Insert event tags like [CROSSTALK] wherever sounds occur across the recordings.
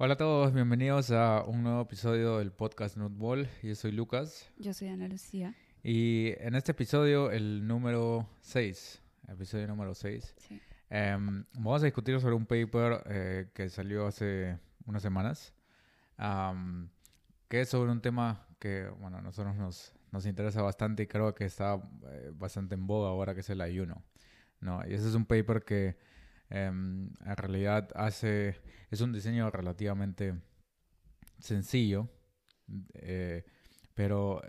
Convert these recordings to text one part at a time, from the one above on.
Hola a todos, bienvenidos a un nuevo episodio del podcast Nutball. Yo soy Lucas. Yo soy Ana Lucía. Y en este episodio, el número 6, episodio número 6, Sí. Em, vamos a discutir sobre un paper eh, que salió hace unas semanas, am, que es sobre un tema que, bueno, a nosotros nos, nos interesa bastante y creo que está eh, bastante en boga ahora, que es el ayuno. ¿no? Y ese es un paper que em, en realidad hace, es un diseño relativamente sencillo, eh, pero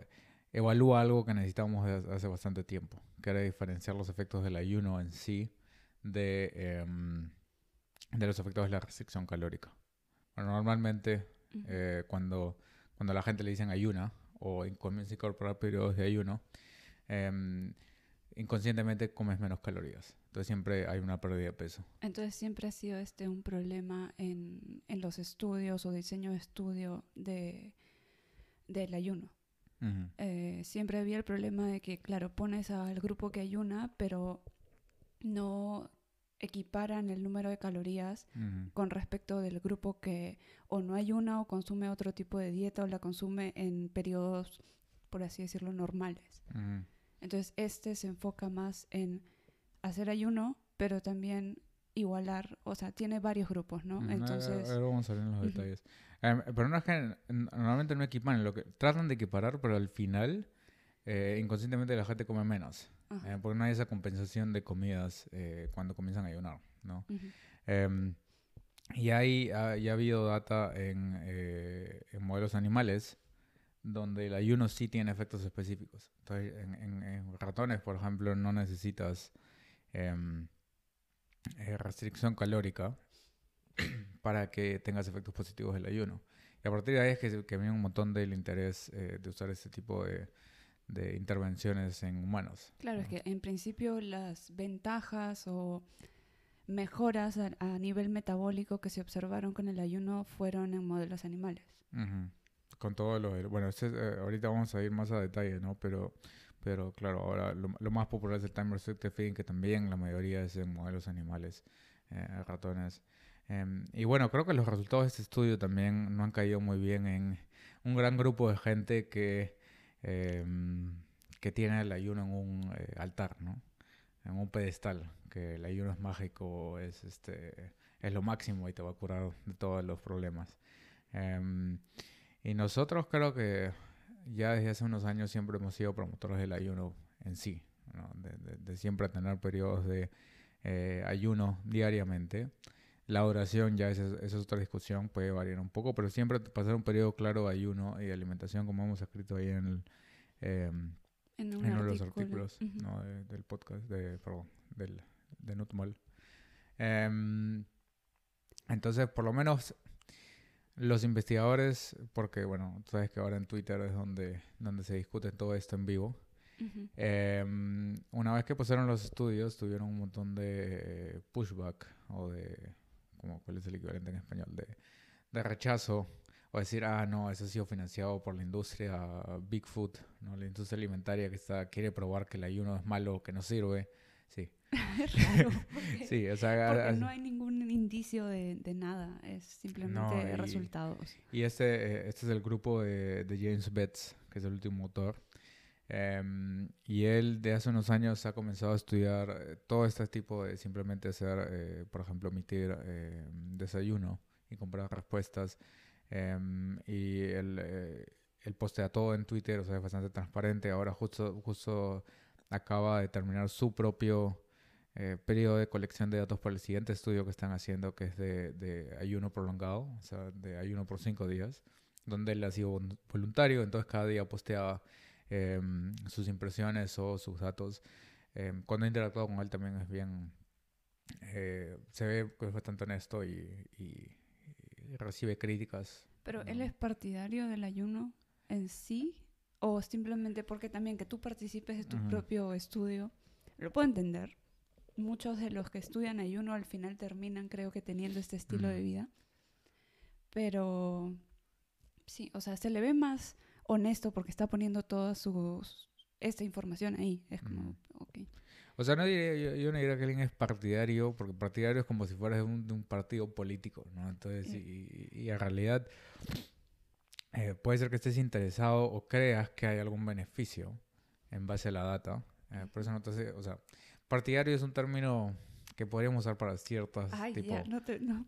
evalúa algo que necesitamos desde hace bastante tiempo, que era diferenciar los efectos del ayuno en sí de, em, de los efectos de la restricción calórica. Bueno, normalmente eh, cuando, cuando a la gente le dicen ayuna o comienza a incorporar periodos de ayuno, em, inconscientemente comes menos calorías. Entonces siempre hay una pérdida de peso. Entonces siempre ha sido este un problema en, en los estudios o diseño de estudio de, del ayuno. Ujú. Eh, siempre había el problema de que, claro, pones al grupo que ayuna, pero no equiparan el número de calorías con respecto del grupo que o no ayuna o consume otro tipo de dieta o la consume en periodos, por así decirlo, normales. Entonces, este se enfoca más en hacer ayuno, pero también igualar, o sea, tiene varios grupos, ¿no? Entonces, ahora vamos a ver en los detalles. Em, pero no es que normalmente no equipan, lo que tratan de equiparar, pero al final eh, inconscientemente la gente come menos. Ajá, eh, porque no hay esa compensación de comidas eh, cuando comienzan a ayunar, ¿no? ujú, Em, y hay, ha, ya ha habido data en, eh, en modelos animales donde el ayuno sí tiene efectos específicos. Entonces, en, en- en ratones, por ejemplo, no necesitas em, eh, restricción calórica [CLEARS THROAT] para que tengas efectos positivos del ayuno. Y a partir de ahí es que, que viene un montón del interés eh, de usar este tipo de, de intervenciones en humanos. Claro, es ¿no? que en principio las ventajas o mejoras a, a nivel metabólico que se observaron con el ayuno fueron en modelos animales. Ujú. Con todo lo del- Bueno, este es, eh, ahorita vamos a ir más a detalle, ¿no? Pero, pero claro, ahora lo, lo más popular es el time restricted feeding, que también la mayoría es en modelos animales, eh, ratones. Em, y bueno, creo que los resultados de este estudio también no han caído muy bien en un gran grupo de gente que, em, que tiene el ayuno en un eh, altar, ¿no? En un pedestal, que el ayuno es mágico, es, este, es lo máximo y te va a curar de todos los problemas. Em, y nosotros creo que ya desde hace unos años siempre hemos sido promotores del ayuno en sí, de siempre tener periodos de eh, ayuno diariamente. La duración ya esa, es- esa es otra discusión, puede variar un poco, pero siempre pasar un periodo claro de ayuno y de alimentación, como hemos escrito ahí en, el, em, En un en uno de los artículo. artículos. ¿no? de- del podcast, de, perdón, del, de Nutmol. Em, entonces, por lo menos los investigadores, porque bueno, tú sabes que ahora en Twitter es donde, donde se discute todo esto en vivo. Em, una vez que pasaron los estudios, tuvieron un montón de eh, pushback o de, como, ¿cuál es el equivalente en español? De, de rechazo o decir, ah, no, eso ha sido financiado por la industria Bigfoot, ¿no? La industria alimentaria que está, quiere probar que el ayuno es malo, que no sirve. Sí, Es [LAUGHS] raro. Porque, sí, o sea, porque a- a- no hay ningún indicio de, de nada, es simplemente No, y- resultados. Y este, eh, este es el grupo de, de James Betts, que es el último autor. Em, y él de hace unos años ha comenzado a estudiar eh, todo este tipo de simplemente hacer, eh, por ejemplo, emitir eh, desayuno y comprar respuestas. Em, y él, eh, él postea todo en Twitter, o sea, es bastante transparente. Ahora justo, justo acaba de terminar su propio eh, periodo de colección de datos para el siguiente estudio que están haciendo, que es de, de ayuno prolongado, o sea, de ayuno por cinco días, donde él ha sido vol- voluntario, entonces cada día posteaba em, sus impresiones o sus datos. Em, cuando he interactuado con él también es bien, eh, se ve que es bastante honesto y, y- y recibe críticas. Pero él No. es partidario del ayuno en sí o simplemente porque también que tú participes de tu Ujú. propio estudio, lo puedo entender, muchos de los que estudian ayuno al final terminan, creo que, teniendo este estilo de vida. Pero sí, o sea, se le ve más honesto porque está poniendo toda su, esta información ahí. Es como, ok. O sea, no diría, yo, no diría que alguien es partidario, porque partidario es como si fuera de un, partido político, ¿no? Entonces, y, en realidad eh, puede ser que estés interesado o creas que hay algún beneficio en base a la data. Eh, por eso no te hace, o sea, partidario es un término que podríamos usar para ciertas Ay, tipo ya, no, te, no,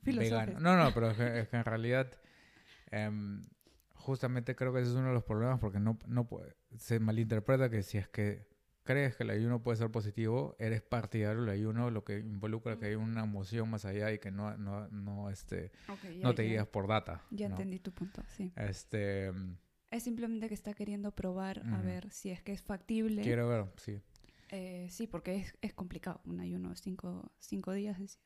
no, no, pero es que, en realidad em, justamente creo que ese es uno de los problemas porque no, no puede, se malinterpreta que si es que crees que el ayuno puede ser positivo, eres partidario del ayuno, lo que involucra que hay una emoción más allá y que no, no, no, este, no te guías por data. Ya entendí tu punto, sí. Este, em, es simplemente que está queriendo probar a ver si es que es factible. Quiero ver, sí. Eh, sí, porque es, es, complicado. Un ayuno cinco, cinco días, sí.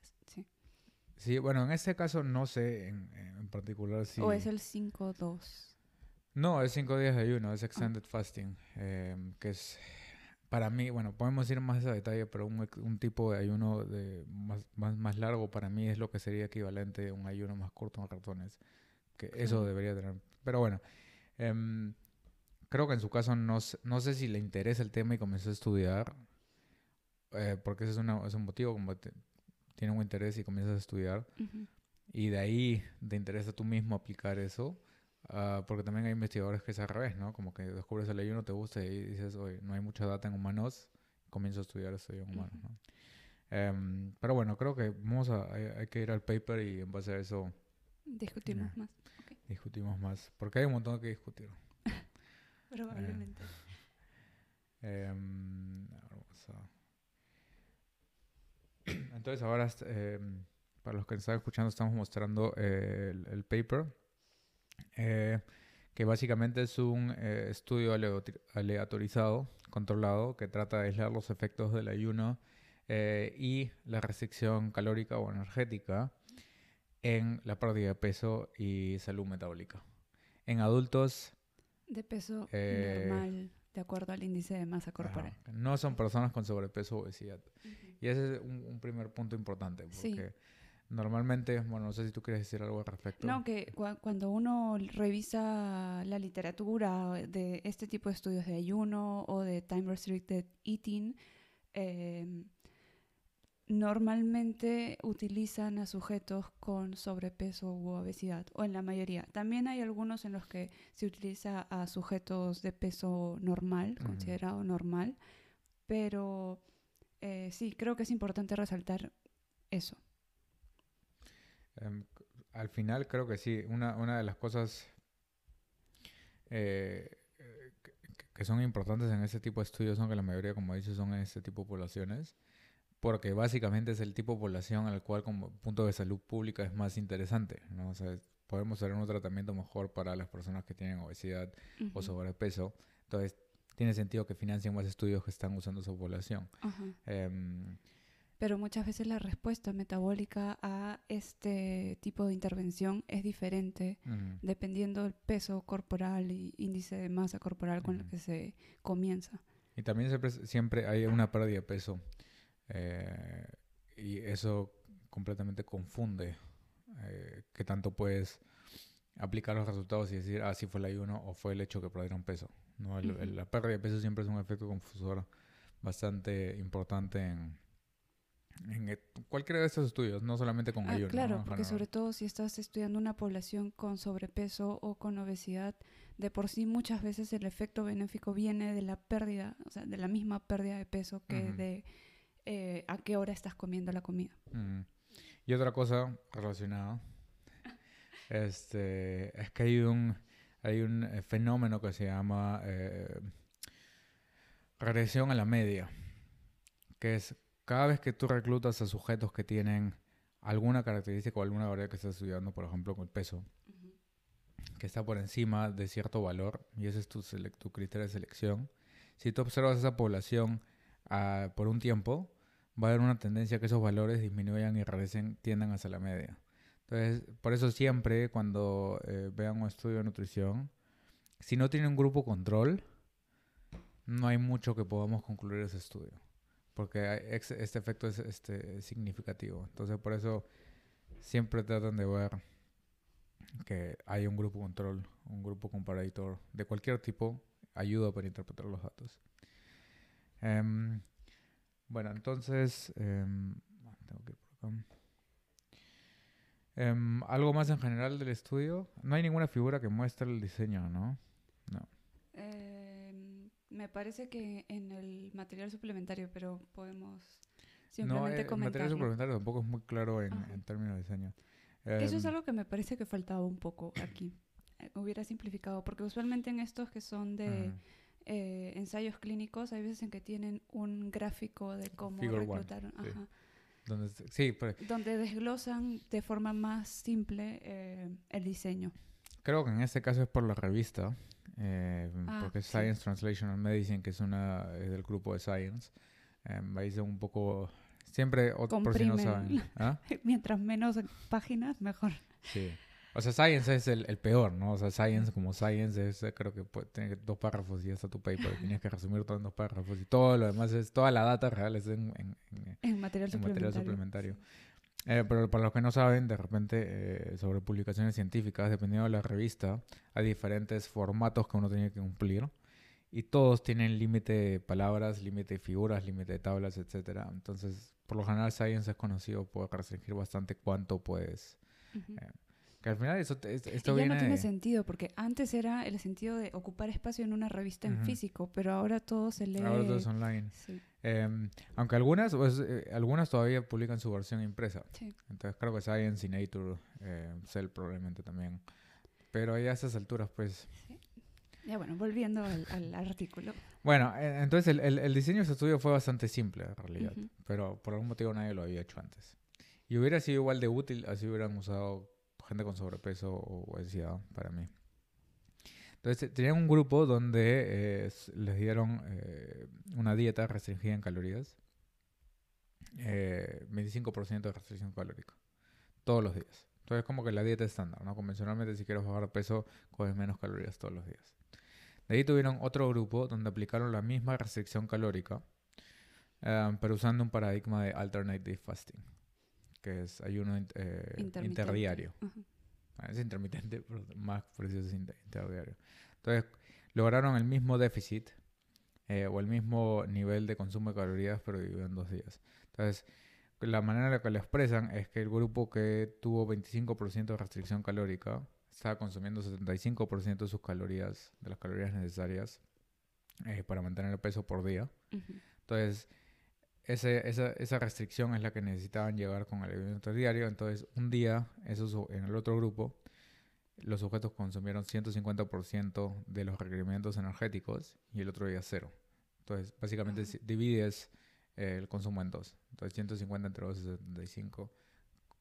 Sí, bueno, en este caso no sé en, en particular si... ¿O es el 5-2? No, es cinco días de ayuno, es extended ah. fasting, em, que es para mí, bueno, podemos ir más a detalle, pero un, un tipo de ayuno de más, más, más, largo para mí es lo que sería equivalente a un ayuno más corto en ratones, que eso debería tener. Pero bueno, eh, creo que en su caso no, no sé si le interesa el tema y comenzó a estudiar, eh, porque ese es, una, es, un motivo, como tiene un interés y comienzas a estudiar, y de ahí te interesa tú mismo aplicar eso, uh, porque también hay investigadores que es al revés, ¿no? Como que descubres el ayuno, te gusta y dices, oye, no hay mucha data en humanos, comienzo a estudiar esto en humanos, ¿no? Um, pero bueno, creo que vamos a, hay, que ir al paper y en base a eso... Discutimos más. Discutimos más, porque hay un montón que discutir. [LAUGHS] Probablemente. Em, entonces ahora, em, para los que están escuchando, estamos mostrando eh, el, paper, eh, que básicamente es un eh, estudio aleatorizado, controlado, que trata de aislar los efectos del ayuno y la restricción calórica o energética en la pérdida de peso y salud metabólica. En adultos de peso normal, de acuerdo al índice de masa corporal. No son personas con sobrepeso o obesidad. Y ese es un, primer punto importante, porque normalmente, bueno, no sé si tú quieres decir algo al respecto. No, que cuando uno revisa la literatura de este tipo de estudios de ayuno o de time restricted eating, eh, normalmente utilizan a sujetos con sobrepeso u obesidad, o en la mayoría. También hay algunos en los que se utiliza a sujetos de peso normal, considerado normal, pero eh, sí, creo que es importante resaltar eso. Em, al final creo que sí, una, una de las cosas eh, que, son importantes en este tipo de estudios son que la mayoría, como dicho, son en este tipo de poblaciones porque básicamente es el tipo de población al cual como punto de salud pública es más interesante, ¿no? O sea, podemos hacer un tratamiento mejor para las personas que tienen obesidad o sobrepeso. Entonces, tiene sentido que financien más estudios que están usando esa población. Em, Pero muchas veces la respuesta metabólica a este tipo de intervención es diferente dependiendo del peso corporal y índice de masa corporal con el que se comienza. Y también siempre, siempre hay una pérdida de peso eh, y eso completamente confunde eh, qué tanto puedes aplicar los resultados y decir, ah, sí fue el ayuno o fue el hecho que perdieron peso. ¿no? la pérdida de peso siempre es un efecto confusor bastante importante en, en cualquiera de estos estudios, no solamente con ah, ayuno. Claro, porque sobre todo si estás estudiando una población con sobrepeso o con obesidad, de por sí muchas veces el efecto benéfico viene de la pérdida, o sea, de la misma pérdida de peso que de eh, a qué hora estás comiendo la comida. Y otra cosa relacionada este, es que hay un, hay un eh, fenómeno que se llama eh, regresión a la media, que es cada vez que tú reclutas a sujetos que tienen alguna característica o alguna variable que estás estudiando, por ejemplo, con el peso, que está por encima de cierto valor, y ese es tu, tu criterio de selección, si tú observas esa población ah, por un tiempo, va a haber una tendencia a que esos valores disminuyan y regresen, tiendan hacia la media. Entonces, por eso siempre cuando eh, vean un estudio de nutrición, si no tiene un grupo control, no hay mucho que podamos concluir ese estudio. porque este efecto es este, significativo. Entonces, por eso siempre tratan de ver que hay un grupo control, un grupo comparator de cualquier tipo, ayuda para interpretar los datos. Em, bueno, entonces, em, tengo que ir por acá. Em, algo más en general del estudio. No hay ninguna figura que muestre el diseño, ¿no? No. me parece que en el material suplementario, pero podemos simplemente no, eh, el material suplementario tampoco es muy claro en, en términos de diseño. Eso es algo que me parece que faltaba un poco aquí. Eh, hubiera simplificado, porque usualmente en estos que son de eh, ensayos clínicos, hay veces en que tienen un gráfico de cómo reclutaron. Donde, sí, donde desglosan de forma más simple eh, el diseño. Creo que en este caso es por la revista, ah, porque es Science Translational Medicine, que es una del grupo de Science. Eh, ahí un poco Siempre, por si no saben. ¿ah? [LAUGHS] Mientras menos páginas, mejor. Sí. O sea, Science es el, el, peor, ¿no? O sea, Science como Science es, creo que puede tener dos párrafos y ya está tu paper. Tienes que resumir todo en dos párrafos. Y todo lo demás es, toda la data real es en, en, en material suplementario. Eh, pero para los que no saben, de repente, eh, sobre publicaciones científicas, dependiendo de la revista, hay diferentes formatos que uno tiene que cumplir y todos tienen límite de palabras, límite de figuras, límite de tablas, etcétera. Entonces, por lo general, Science es conocido por restringir bastante cuánto puedes. Eh, que al final eso esto ya no tiene sentido, porque antes era el sentido de ocupar espacio en una revista en físico, pero ahora todo se lee. Ahora todo es online. Em, aunque algunas, pues, eh, algunas todavía publican su versión impresa. Entonces creo que Science y Nature, eh, Cell probablemente también. Pero a esas alturas, pues. Ya bueno, volviendo al, artículo. Bueno, eh, entonces el, el, diseño de ese estudio fue bastante simple en realidad, pero por algún motivo nadie lo había hecho antes. Y hubiera sido igual de útil así hubieran usado gente con sobrepeso o obesidad para mí. Entonces tenían un grupo donde eh, les dieron eh, una dieta restringida en calorías, 25% de restricción calórica, todos los días. Entonces como que la dieta estándar, ¿no? Convencionalmente si quieres bajar peso, comes menos calorías todos los días. De ahí tuvieron otro grupo donde aplicaron la misma restricción calórica, eh, pero usando un paradigma de alternative fasting, que es ayuno eh, interdiario. Ah, es intermitente, [LAUGHS] pero más preciso es interdiario. Entonces, lograron el mismo déficit eh, o el mismo nivel de consumo de calorías, pero dividido en dos días. Entonces, la manera en la que lo expresan es que el grupo que tuvo 25% de restricción calórica estaba consumiendo 75% de sus calorías, de las calorías necesarias eh, para mantener el peso por día. Entonces, ese, esa, esa, restricción es la que necesitaban llegar con el alimento diario. Entonces, un día, eso en el otro grupo, los sujetos consumieron 150% de los requerimientos energéticos y el otro día cero. Entonces, básicamente divides eh, el consumo en dos. Entonces, 150 entre 2 es 75.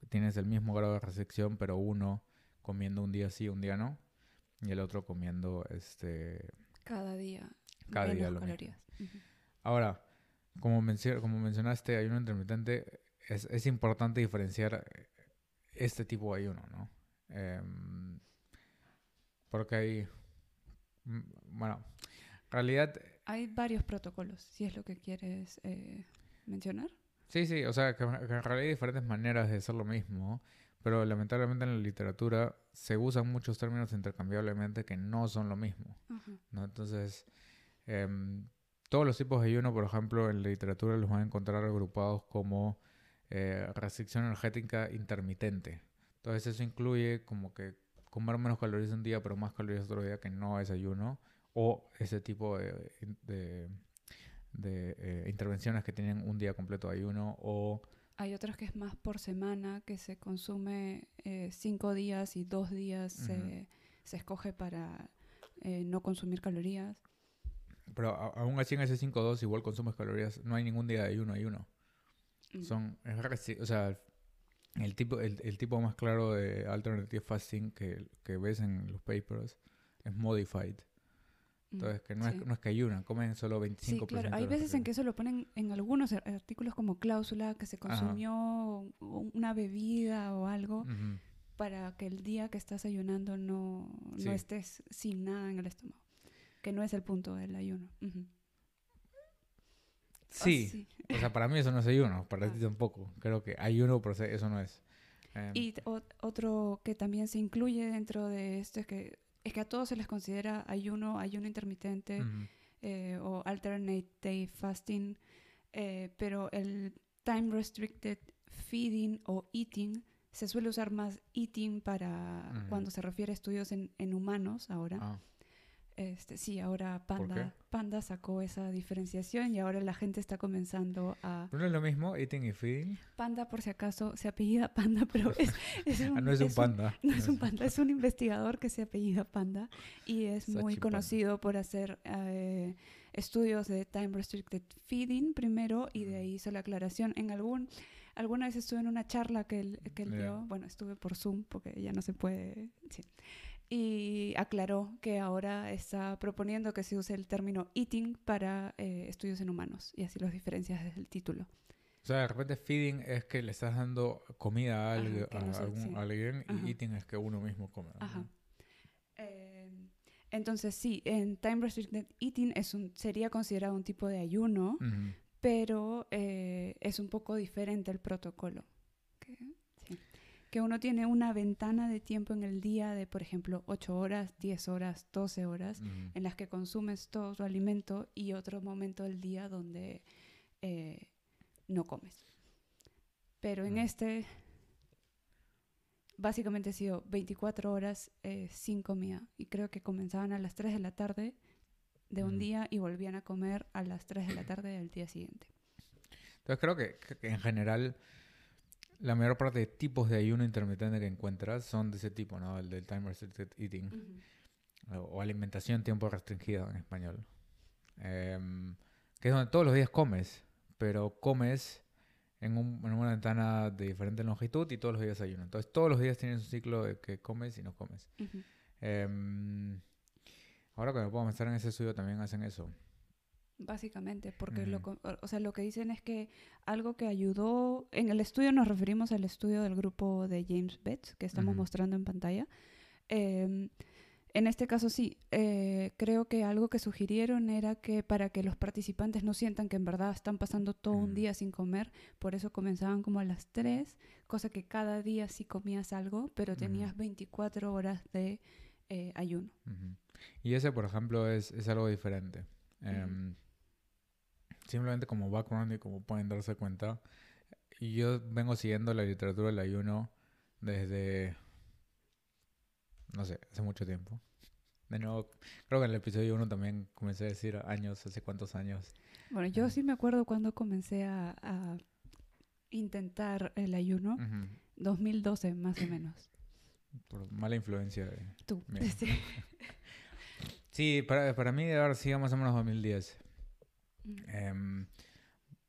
Tienes el mismo grado de restricción, pero uno comiendo un día sí, un día no, y el otro comiendo este cada día cada día lo calorías. Ahora, como, como mencionaste, ayuno intermitente, es, es, importante diferenciar este tipo de ayuno, ¿no? Em, porque hay, bueno, en realidad... Hay varios protocolos, si es lo que quieres eh, mencionar. Sí, sí, o sea, que, en realidad hay diferentes maneras de hacer lo mismo pero lamentablemente en la literatura se usan muchos términos intercambiablemente que no son lo mismo. ¿no? Entonces, em, todos los tipos de ayuno, por ejemplo, en la literatura los van a encontrar agrupados como eh, restricción energética intermitente. Entonces, eso incluye como que comer menos calorías un día, pero más calorías otro día que no es ayuno, o ese tipo de, de, eh, intervenciones que tienen un día completo de ayuno, o hay otras que es más por semana, que se consume eh, cinco días y dos días se, escoge para no consumir calorías. Pero aún así en ese 5-2 igual consumes calorías, no hay ningún día de ayuno ayuno. Mm. Son, o sea, el tipo, el, tipo más claro de alternative fasting que, que ves en los papers es modified. Entonces, que no, es, no es que hay una, comen solo 25%. Sí, claro. Hay veces en que eso lo ponen en algunos artículos como cláusula, que se consumió una bebida o algo, para que el día que estás ayunando no, no estés sin nada en el estómago, que no es el punto del ayuno. Sí. O sea, para mí eso no es ayuno, para [LAUGHS] ti tampoco. Creo que ayuno, pero eso no es. Em, y otro que también se incluye dentro de esto es que, es que a todos se les considera ayuno, ayuno intermitente eh, o alternate day fasting, eh, pero el time restricted feeding o eating se suele usar más eating para cuando se refiere a estudios en, en humanos ahora. Ah. Este, sí, ahora Panda, Panda sacó esa diferenciación y ahora la gente está comenzando a... ¿No es lo mismo, eating y feeding? Panda, por si acaso, se apellida Panda, pero es, [LAUGHS] un, ah, no es, un panda. [LAUGHS] no es un panda, es un investigador que se apellida Panda y es muy conocido por hacer eh, estudios de time restricted feeding primero y de ahí hizo la aclaración. En algún alguna vez estuve en una charla que él, que él dio, bueno, estuve por Zoom porque ya no se puede, sí y aclaró que ahora está proponiendo que se use el término eating para eh, estudios en humanos y así los diferencias desde el título. O sea, de repente feeding es que le estás dando comida a, alguien y eating es que uno mismo come. Ajá. Eh, entonces sí, en time restricted eating es un, sería considerado un tipo de ayuno, pero eh, es un poco diferente el protocolo que uno tiene una ventana de tiempo en el día de, por ejemplo, 8 horas, 10 horas, 12 horas, en las que consumes todo tu alimento y otro momento del día donde eh, no comes. Pero en este, básicamente ha sido 24 horas eh, sin comida y creo que comenzaban a las 3 de la tarde de un día y volvían a comer a las 3 de la tarde del día siguiente. Entonces creo que en general la mayor parte de tipos de ayuno intermitente que encuentras son de ese tipo, ¿no? El del time restricted eating. o, alimentación tiempo restringido en español. Em, que es donde todos los días comes, pero comes en, una ventana de diferente longitud y todos los días ayuno. Entonces todos los días tienes un ciclo de que comes y no comes. Em, ahora que me puedo pensar en ese estudio también hacen eso. Básicamente, porque lo, o sea, lo que dicen es que algo que ayudó, en el estudio nos referimos al estudio del grupo de James Betts, que estamos mostrando en pantalla. Em, en este caso sí, eh, creo que algo que sugirieron era que para que los participantes no sientan que en verdad están pasando todo un día sin comer, por eso comenzaban como a las 3, cosa que cada día sí comías algo, pero tenías 24 horas de eh, ayuno. Y ese, por ejemplo, es, es algo diferente. Em, simplemente como background y como pueden darse cuenta, yo vengo siguiendo la literatura del ayuno desde, no sé, hace mucho tiempo. De nuevo, creo que en el episodio 1 también comencé a decir años, hace cuántos años. Bueno, yo sí me acuerdo cuando comencé a, intentar el ayuno, 2012 más o menos. Por mala influencia de... Tú. [LAUGHS] Sí, para, para mí ahora sido más o menos 2010. Em,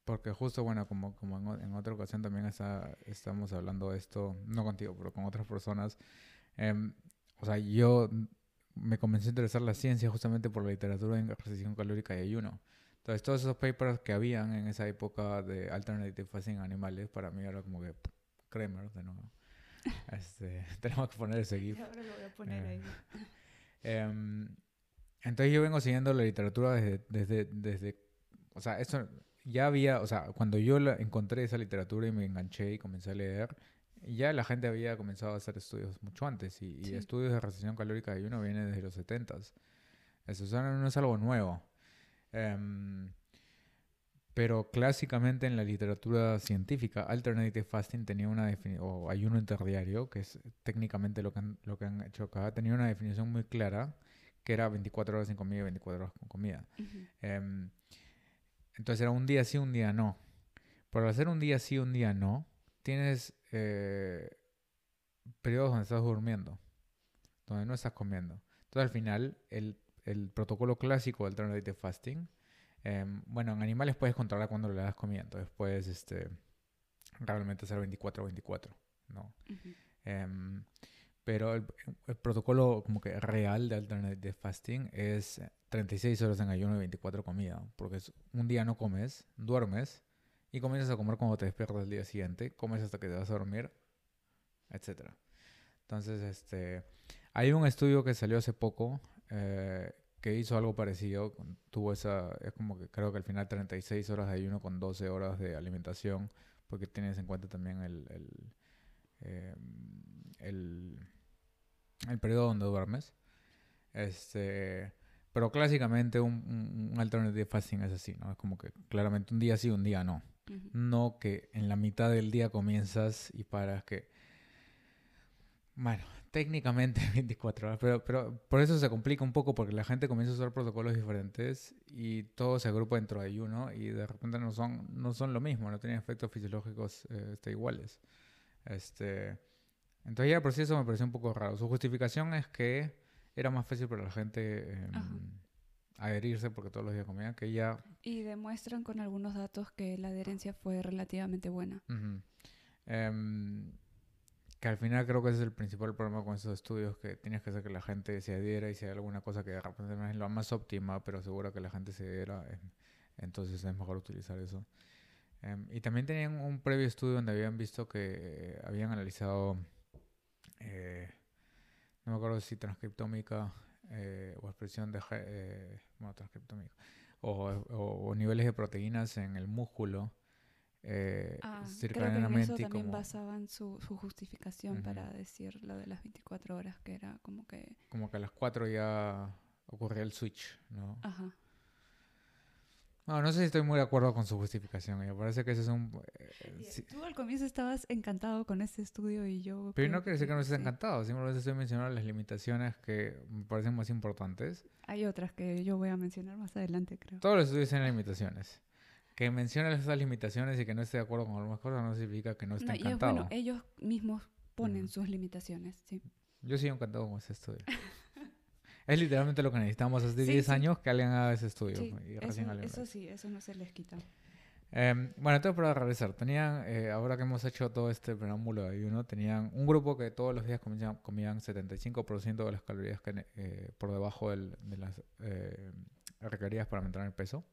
porque justo, bueno, como, como en, otra ocasión también está, estamos hablando de esto, no contigo, pero con otras personas. Em, o sea, yo me comencé a interesar la ciencia justamente por la literatura en restricción calórica y ayuno. Entonces, todos esos papers que habían en esa época de alternative fasting animales, para mí era como que Kramer, de nuevo. Este, [LAUGHS] tenemos que poner ese GIF. Ahora lo voy a poner ahí. [LAUGHS] Eh, entonces yo vengo siguiendo la literatura desde, desde, desde, o sea, eso ya había, o sea, cuando yo la, encontré esa literatura y me enganché y comencé a leer, ya la gente había comenzado a hacer estudios mucho antes y, estudios de restricción calórica de ayuno vienen desde los 70 Eso no es algo nuevo. Em, pero clásicamente en la literatura científica, alternative fasting tenía una definición, o ayuno interdiario, que es técnicamente lo que, han, lo que han hecho acá, tenía una definición muy clara que era 24 horas sin comida y 24 horas con comida. Em, entonces era un día sí, un día no. Por hacer un día sí, un día no, tienes eh, periodos donde estás durmiendo, donde no estás comiendo. Entonces al final, el, el protocolo clásico del alternative fasting, em, bueno, en animales puedes controlar cuando le das comida, entonces puedes este, realmente hacer 24-24, ¿no? Pero el, protocolo como que real de alternative fasting es 36 horas en ayuno y 24 comida. Porque un día no comes, duermes y comienzas a comer cuando te despiertas el día siguiente, comes hasta que te vas a dormir, etc. Entonces, este, hay un estudio que salió hace poco eh, que hizo algo parecido, tuvo esa, es como que creo que al final 36 horas de ayuno con 12 horas de alimentación, porque tienes en cuenta también el, el, el periodo donde duermes. Este, pero clásicamente un, un, alternative fasting es así, ¿no? Es como que claramente un día sí, un día no. Ujú. No que en la mitad del día comienzas y paras que... Bueno, técnicamente [LAUGHS] 24 horas, pero, pero por eso se complica un poco porque la gente comienza a usar protocolos diferentes y todo se agrupa dentro de ayuno y de repente no son, no son lo mismo, no tienen efectos fisiológicos eh, este, iguales. Este, entonces ya el proceso me pareció un poco raro. Su justificación es que era más fácil para la gente Ajá. adherirse porque todos los días comían que ya Y demuestran con algunos datos que la adherencia fue relativamente buena. Ujú. Em, que al final creo que ese es el principal problema con esos estudios, que tienes que hacer que la gente se adhiera y si hay alguna cosa que de repente no es la más óptima, pero segura que la gente se adhiera, em, entonces es mejor utilizar eso. Y también tenían un previo estudio donde habían visto que eh, habían analizado, eh, no me acuerdo si transcriptómica eh, o expresión de, eh, bueno, transcriptómica, o, o- o niveles de proteínas en el músculo. eh, Ah, creo que en eso también como, basaban su, su justificación para decir lo de las 24 horas, que era como que... como que a las 4 ya ocurría el switch, ¿no? Ajá. No, no sé si estoy muy de acuerdo con su justificación. Me parece que ese es un... eh, sí. Tú al comienzo estabas encantado con este estudio y yo... Pero no quiere decir que no estés sí. encantado. Simplemente estoy mencionando las limitaciones que me parecen más importantes. Hay otras que yo voy a mencionar más adelante, creo. Todos los estudios tienen limitaciones. Que menciones esas limitaciones y que no esté de acuerdo con algunas cosas no significa que no esté No, encantado. bueno, ellos mismos ponen sus limitaciones, sí. Yo sigo encantado con ese estudio. [LAUGHS] es literalmente lo que necesitamos hace Sí, 10 sí. años que alguien haga ese estudio. Sí, y eso, recién eso hace. sí, eso no se les quita. Em, bueno, entonces para regresar, tenían, eh, ahora que hemos hecho todo este preámbulo de ayuno, tenían un grupo que todos los días comían, comían 75% de las calorías que, eh, por debajo del- de las eh, requeridas para mantener el peso.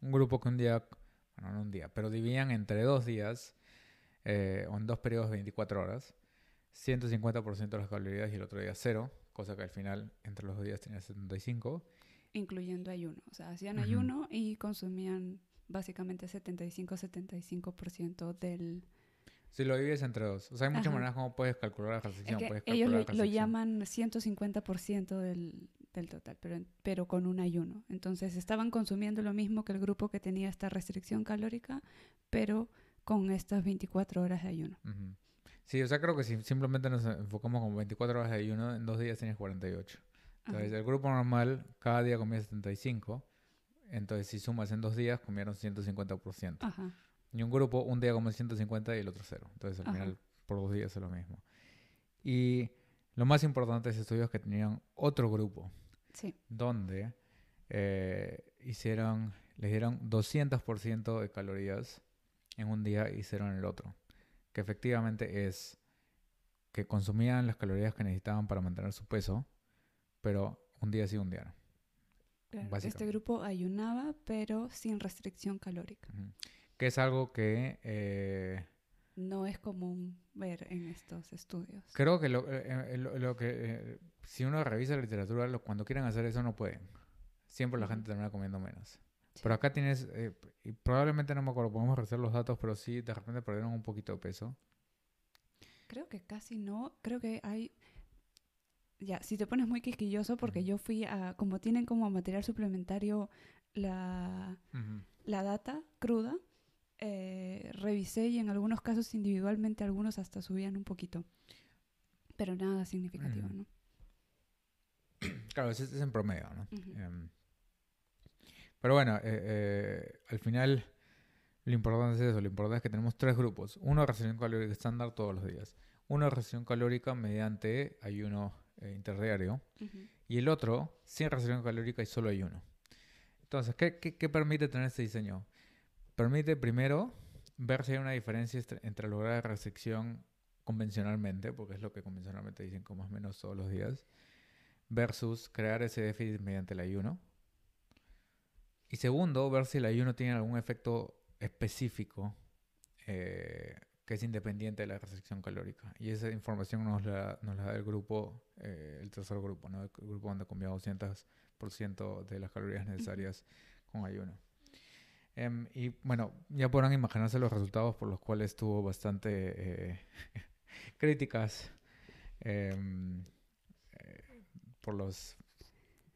Un grupo que un día, bueno, no un día, pero dividían entre dos días o en dos periodos de 24 horas, 150% de las calorías y el otro día cero, cosa que al final entre los dos días tenía 75. Incluyendo ayuno. O sea, hacían Ujú. ayuno y consumían básicamente 75-75% del... Si lo divides entre dos, o sea, hay muchas Ajá. maneras como puedes calcular la Es restricción. que puedes ellos lo, calcular la lo llaman 150% del, del total, pero, pero con un ayuno. Entonces estaban consumiendo lo mismo que el grupo que tenía esta restricción calórica, pero con estas 24 horas de ayuno. Ujú. Sí, o sea, creo que si simplemente nos enfocamos como 24 horas de ayuno, en dos días tienes 48. Entonces, Ajá. el grupo normal cada día comía 75. Entonces, si sumas en dos días, comieron 150%. Ajá. Y un grupo, un día come 150 y el otro cero. Entonces, al Ajá. final, por dos días es lo mismo. Y lo más importante de ese estudio es que tenían otro grupo Sí. donde eh, hicieron, les dieron 200% de calorías en un día y cero en el otro. Que efectivamente es que consumían las calorías que necesitaban para mantener su peso, pero un día sí, un día no. Claro, Este grupo ayunaba, pero sin restricción calórica. Que es algo que eh, No es común ver en estos estudios. creo que lo, eh, eh, lo- lo que eh, si uno revisa la literatura, lo- cuando quieren hacer eso no pueden. Siempre la gente termina comiendo menos. Sí. Pero acá tienes, eh, y probablemente no me acuerdo, podemos revisar los datos, pero sí, de repente perdieron un poquito de peso. Creo que casi no. Creo que hay. Ya, si te pones muy quisquilloso, porque Ujú. yo fui a. Como tienen como material suplementario la, la data cruda, eh, revisé y en algunos casos individualmente, algunos hasta subían un poquito. Pero nada significativo, Ujú. ¿no? Claro, ese es en promedio, ¿no? Ujú. Pero bueno, eh, eh, al final lo importante es eso, lo importante es que tenemos tres grupos. Uno de restricción calórica estándar todos los días. Uno de restricción calórica mediante ayuno eh, interdiario. Ujú. Y el otro sin restricción calórica y solo ayuno. Entonces, ¿qué, qué, qué permite tener este diseño? Permite primero ver si hay una diferencia entre lograr la restricción convencionalmente, porque es lo que convencionalmente dicen o menos todos los días, versus crear ese déficit mediante el ayuno. Y segundo, ver si el ayuno tiene algún efecto específico eh, que es independiente de la restricción calórica. Y esa información nos la, nos la da el grupo, eh, el tercer grupo, ¿no? el grupo donde comió 200% de las calorías necesarias con ayuno. Em, y bueno, ya podrán imaginarse los resultados por los cuales tuvo bastante eh, [LAUGHS] críticas em, eh, por los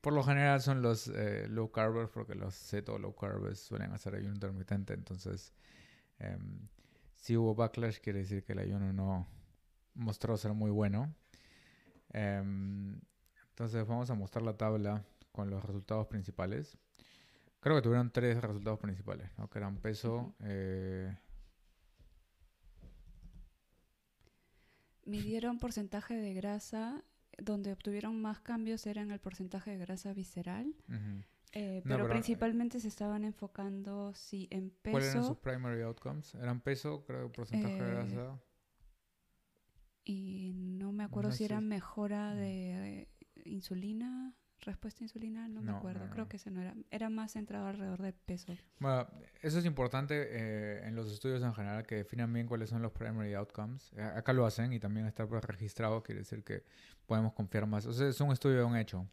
por lo general son los eh, low carbers porque los ceto low carbers suelen hacer ayuno intermitente entonces em, si hubo backlash quiere decir que el ayuno no mostró ser muy bueno. Entonces vamos a mostrar la tabla con los resultados principales. Creo que tuvieron tres resultados principales, ¿no? Que eran peso... Eh... Midieron porcentaje de grasa, donde obtuvieron más cambios era en el porcentaje de grasa visceral. Eh, pero, principalmente se estaban enfocando sí, en peso. ¿Cuáles eran sus primary outcomes? ¿Eran peso, creo, porcentaje de eh, grasa? Y no me acuerdo si era mejora de insulina respuesta insulina, no, me acuerdo, creo que ese no era, era más centrado alrededor del peso. Bueno, eso es importante eh, en los estudios en general, que definan bien cuáles son los primary outcomes. Acá lo hacen y también está registrado, quiere decir que podemos confiar más. O sea, es un estudio de un hecho.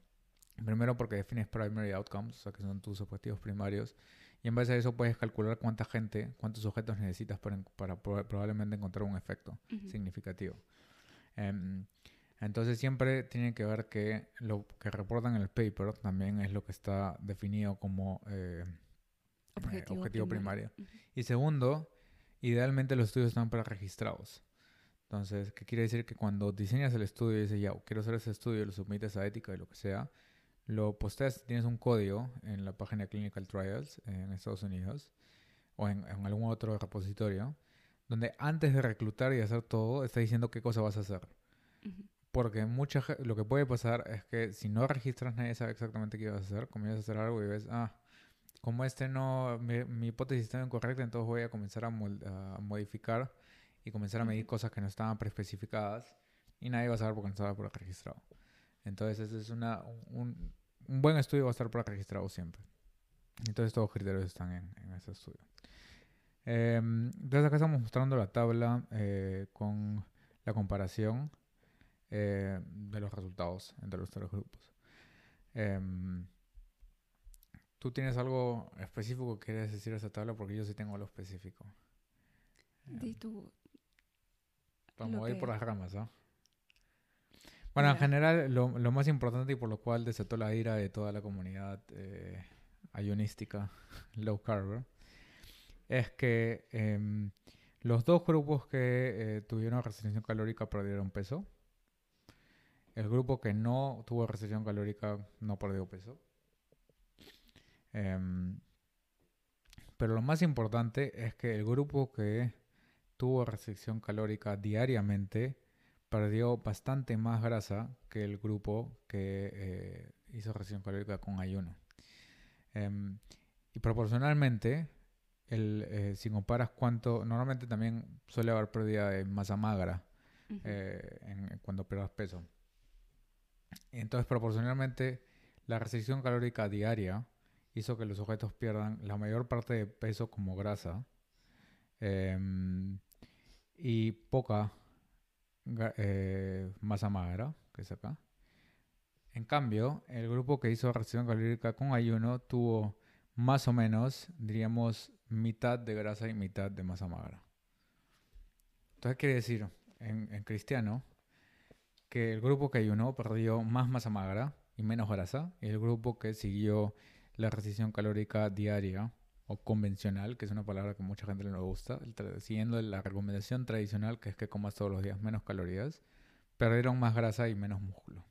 Primero porque defines primary outcomes, o sea, que son tus objetivos primarios. Y en base a eso puedes calcular cuánta gente, cuántos objetos necesitas para, para probablemente encontrar un efecto significativo. Um, entonces siempre tiene que ver que lo que reportan en el paper también es lo que está definido como eh, eh, objetivo, primario. Y segundo, idealmente los estudios están preregistrados. Entonces, ¿qué quiere decir? Que cuando diseñas el estudio y dices, ya, quiero hacer ese estudio, lo sometes a ética y lo que sea, lo posteas, tienes un código en la página de Clinical Trials en Estados Unidos o en, algún otro repositorio, donde antes de reclutar y hacer todo, está diciendo qué cosa vas a hacer. Porque mucha, lo que puede pasar es que si no registras nadie sabe exactamente qué vas a hacer, comienzas a hacer algo y ves, ah, como este no, mi, hipótesis está incorrecta, entonces voy a comenzar a, modificar y comenzar a medir cosas que no estaban preespecificadas y nadie va a saber porque no estaba por registrado. Entonces ese es una, un, un, buen estudio va a estar por registrado siempre. Entonces todos los criterios están en, en ese estudio. Em, entonces acá estamos mostrando la tabla eh, con la comparación eh, de los resultados entre los tres grupos. Em, ¿Tú tienes algo específico que quieres decir a esa tabla? Porque yo sí tengo algo específico. Di tú. Vamos a ir por las ramas, ¿ah? Bueno, en general, lo, lo, más importante y por lo cual desató la ira de toda la comunidad eh, ayonística [LAUGHS] low carb es que em, los dos grupos que eh, tuvieron restricción calórica perdieron peso el grupo que no tuvo restricción calórica no perdió peso. Em, pero lo más importante es que el grupo que tuvo restricción calórica diariamente perdió bastante más grasa que el grupo que eh, hizo restricción calórica con ayuno. Em, y proporcionalmente, el, eh, si comparas cuánto, normalmente también suele haber pérdida de masa magra eh, cuando pierdas peso. Entonces, proporcionalmente, la restricción calórica diaria hizo que los sujetos pierdan la mayor parte de peso como grasa em, y poca eh, masa magra, que es acá. En cambio, el grupo que hizo restricción calórica con ayuno tuvo más o menos, diríamos, mitad de grasa y mitad de masa magra. Entonces, quiere decir, en cristiano, que el grupo que ayunó perdió más masa magra y menos grasa, y el grupo que siguió la restricción calórica diaria o convencional, que es una palabra que mucha gente no le gusta, siguiendo la recomendación tradicional que es que comas todos los días menos calorías, perdieron más grasa y menos músculo.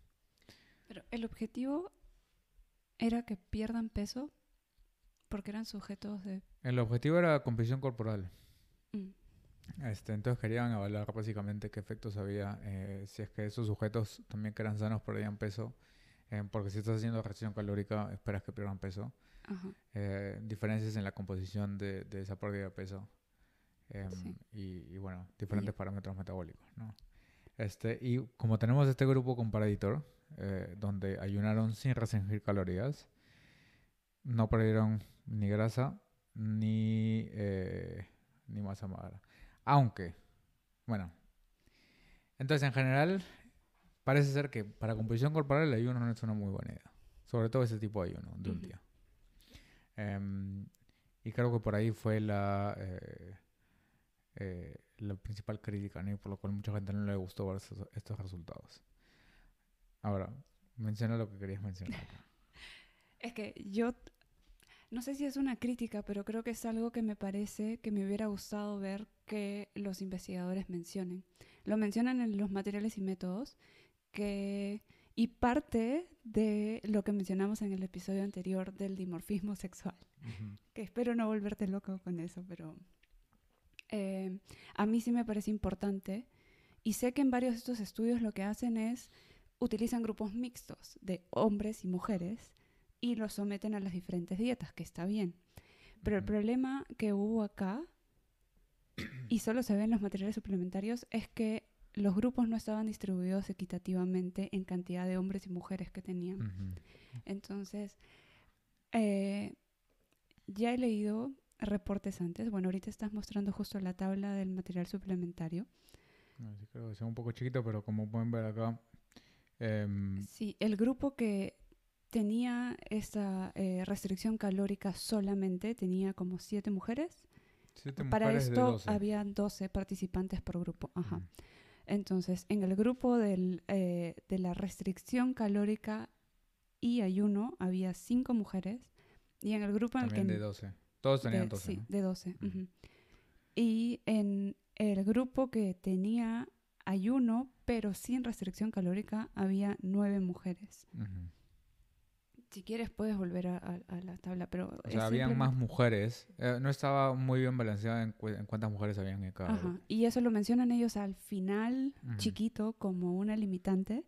Pero el objetivo era que pierdan peso porque eran sujetos de... El objetivo era composición corporal. Mm. Este, entonces querían evaluar básicamente qué efectos había eh, si es que esos sujetos también que eran sanos perdían peso, eh, porque si estás haciendo restricción calórica esperas que pierdan peso. Eh, diferencias en la composición de, de, esa pérdida de peso em, y, bueno, diferentes parámetros metabólicos. ¿no? Este, y como tenemos este grupo comparaditor, donde ayunaron sin restringir calorías, no perdieron ni grasa ni, ni masa magra. Aunque Bueno. Entonces, en general, parece ser que para composición corporal el ayuno no es una muy buena idea. Sobre todo ese tipo de ayuno de un día. Em, y creo que por ahí fue la, eh, eh, la principal crítica, ¿no? Y por lo cual mucha gente no le gustó ver estos, resultados. Ahora, menciona lo que querías mencionar. [LAUGHS] es que yo no sé si es una crítica, pero creo que es algo que me parece que me hubiera gustado ver que los investigadores mencionen. Lo mencionan en los materiales y métodos, que, y parte de lo que mencionamos en el episodio anterior del dimorfismo sexual, que espero no volverte loco con eso, pero eh, a mí sí me parece importante. Y sé que en varios de estos estudios lo que hacen es utilizan grupos mixtos de hombres y mujeres y los someten a las diferentes dietas, que está bien. Pero el problema que hubo acá, y solo se ve en los materiales suplementarios, es que los grupos no estaban distribuidos equitativamente en cantidad de hombres y mujeres que tenían. Entonces, eh, ya he leído reportes antes. Bueno, ahorita estás mostrando justo la tabla del material suplementario. creo que sea un poco chiquito, pero como pueden ver acá. Em, sí, el grupo que tenía esta eh, restricción calórica solamente, tenía como siete mujeres. Para esto había 12 participantes por grupo. Ajá. Entonces, en el grupo del, eh, de la restricción calórica y ayuno había cinco mujeres. Y en el grupo en el que... de 12. Todos tenían 12. Sí, de 12. Y en el grupo que tenía ayuno, pero sin restricción calórica, había nueve mujeres si quieres puedes volver a, la tabla, pero... O sea, habían más mujeres. Eh, no estaba muy bien balanceada en, cuántas mujeres habían en cada Ajá. Y eso lo mencionan ellos al final, chiquito, como una limitante.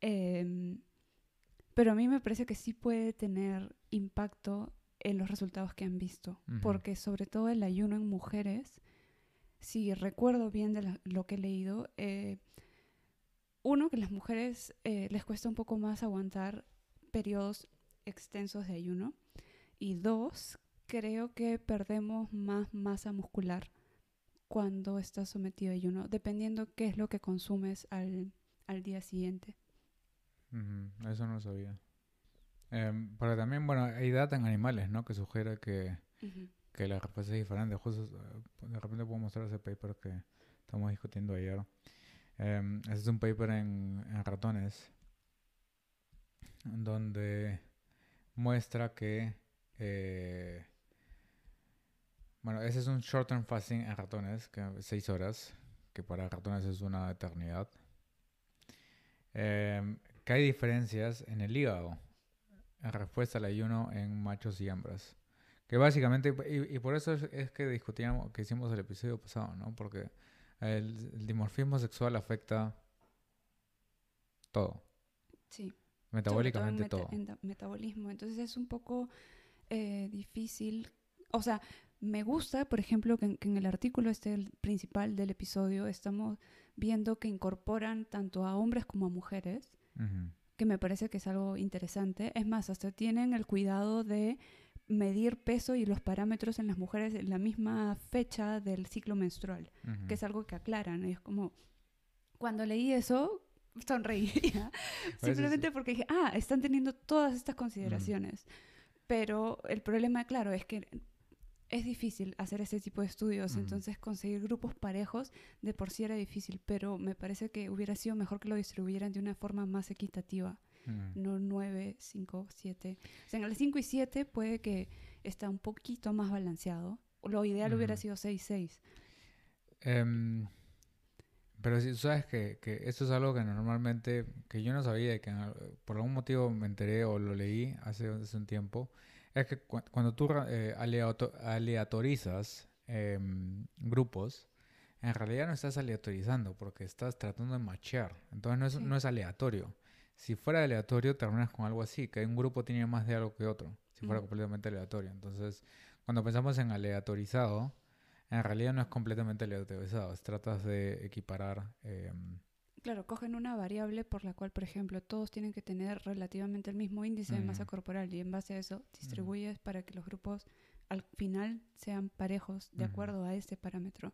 Em, pero a mí me parece que sí puede tener impacto en los resultados que han visto. Porque sobre todo el ayuno en mujeres, si recuerdo bien de lo que he leído, eh, uno, que las mujeres eh, les cuesta un poco más aguantar periodos extensos de ayuno. Y dos, creo que perdemos más masa muscular cuando estás sometido a ayuno, dependiendo qué es lo que consumes al, día siguiente. Eso no lo sabía. Eh, pero también, bueno, hay data en animales, ¿no? Que sugiere que, que la respuesta es diferente. Justo, eh, de repente puedo mostrar ese paper que estamos discutiendo ayer. Eh, es un paper en, en ratones donde muestra que, eh, bueno, ese es un short term fasting en ratones, que 6 horas, que para ratones es una eternidad. Em, que hay diferencias en el hígado en respuesta al ayuno en machos y hembras. Que básicamente, y, por eso es, que discutíamos, que hicimos el episodio pasado, ¿no? Porque el dimorfismo sexual afecta todo. Sí. Metabólicamente todo. metabolismo. Entonces es un poco eh, difícil. O sea, me gusta, por ejemplo, que, en el artículo este principal del episodio estamos viendo que incorporan tanto a hombres como a mujeres, que me parece que es algo interesante. Es más, hasta tienen el cuidado de medir peso y los parámetros en las mujeres en la misma fecha del ciclo menstrual, que es algo que aclaran. Es como, cuando leí eso, sonreía. [LAUGHS] Simplemente porque dije, ah, están teniendo todas estas consideraciones. Pero el problema, claro, es que es difícil hacer ese tipo de estudios, entonces conseguir grupos parejos de por sí era difícil, pero me parece que hubiera sido mejor que lo distribuyeran de una forma más equitativa, no 9, 5, 7. O sea, en el 5 y 7 puede que está un poquito más balanceado. Lo ideal hubiera sido 6, 6. Pero si sabes que, que esto es algo que normalmente, que yo no sabía y que por algún motivo me enteré o lo leí hace, hace un tiempo, es que cuando tú eh, aleatorizas em, grupos, en realidad no estás aleatorizando porque estás tratando de machear. Entonces no es, no es aleatorio. Si fuera aleatorio, terminas con algo así, que un grupo tiene más de algo que otro, si fuera completamente aleatorio. Entonces, cuando pensamos en aleatorizado, en realidad no es completamente aleatorizado, tratas de equiparar. Em, claro, cogen una variable por la cual, por ejemplo, todos tienen que tener relativamente el mismo índice de masa corporal y en base a eso distribuyes para que los grupos al final sean parejos de acuerdo a ese parámetro.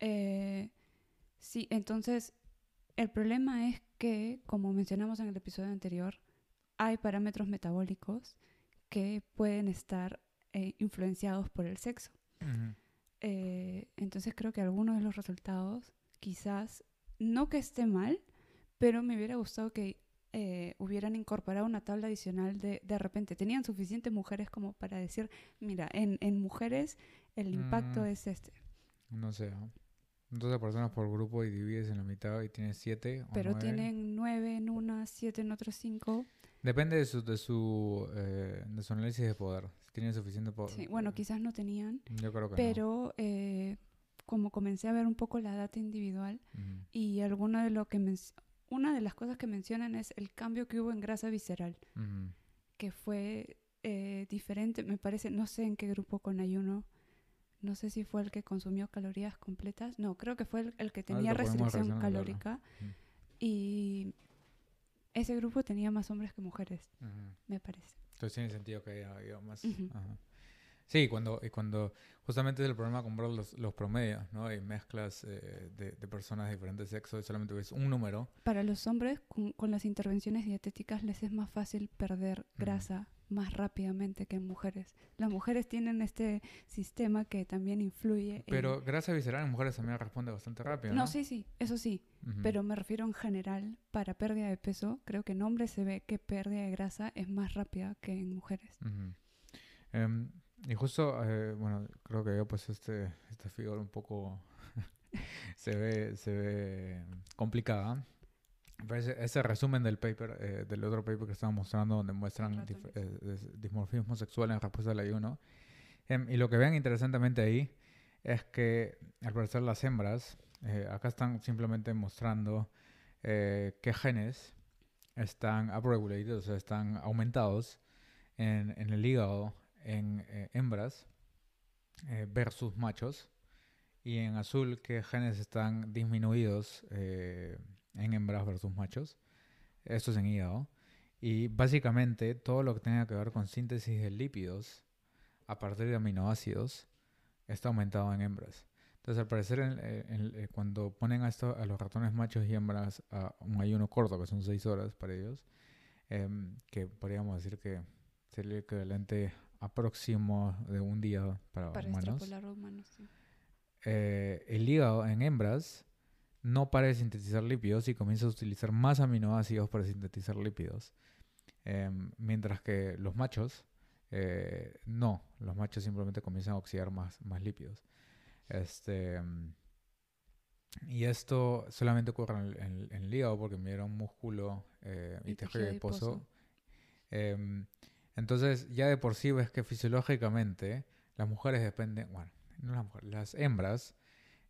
Eh, Sí, entonces el problema es que, como mencionamos en el episodio anterior, hay parámetros metabólicos que pueden estar eh, influenciados por el sexo. Eh, entonces creo que algunos de los resultados quizás, no que esté mal, pero me hubiera gustado que eh, hubieran incorporado una tabla adicional de, de repente, tenían suficientes mujeres como para decir, mira, en, en mujeres el impacto Mm. es este. No sé. ¿no? 12 personas por grupo y divides en la mitad y tienes 7 o Pero nueve. tienen nueve en una, siete en otras cinco. Depende de su, de su, eh, de su análisis de poder. Tienen suficiente poder. Sí, bueno, quizás no tenían, Yo creo que pero eh, como comencé a ver un poco la data individual y alguna de lo que una de las cosas que mencionan es el cambio que hubo en grasa visceral, que fue eh, diferente, me parece, no sé en qué grupo con ayuno, no sé si fue el que consumió calorías completas, no, creo que fue el, el que tenía Ahorita podemos restricción calórica y ese grupo tenía más hombres que mujeres, me parece. Entonces tiene sentido que haya habido más. Ujú. ajá. Sí, cuando, y cuando justamente es el problema comprar los, los promedios, ¿no? Y mezclas eh, de, de personas de diferentes sexos y solamente ves un número. Para los hombres, con, con las intervenciones dietéticas les es más fácil perder grasa más rápidamente que en mujeres. Las mujeres tienen este sistema que también influye en... Pero grasa visceral en mujeres también responde bastante rápido, ¿no? No, sí, sí, eso sí, pero me refiero en general, para pérdida de peso, creo que en hombres se ve que pérdida de grasa es más rápida que en mujeres. Em, y justo, eh, bueno, creo que yo pues este, esta figura un poco [LAUGHS] se ve, se ve complicada. Pero ese, resumen del paper, eh, del otro paper que estaba mostrando, donde muestran eh, dimorfismo sexual en respuesta al ayuno. Em, y lo que ven interesantemente ahí es que, al parecer, las hembras, eh, acá están simplemente mostrando eh, qué genes están upregulated, o sea, están aumentados en, en el hígado en eh, hembras eh, versus machos. Y en azul, qué genes están disminuidos eh, en hembras versus machos. Esto es en hígado. Y básicamente todo lo que tenga que ver con síntesis de lípidos a partir de aminoácidos está aumentado en hembras. Entonces, al parecer, en- en- en- cuando ponen a, esto, a los ratones machos y hembras a un ayuno corto, que son 6 horas para ellos, em, que podríamos decir que sería el equivalente a próximo de un día para, Para humanos, extrapolar a humanos, sí. eh, el hígado en hembras no para de sintetizar lípidos y comienza a utilizar más aminoácidos para sintetizar lípidos. Em, mientras que los machos, eh, no, los machos simplemente comienzan a oxidar más, más lípidos. Este, y esto solamente ocurre en el, en el- en el hígado porque midieron músculo eh, y, Y tejido adiposo. Em, entonces, ya de por sí ves que fisiológicamente las mujeres dependen, bueno, no las mujeres, las hembras,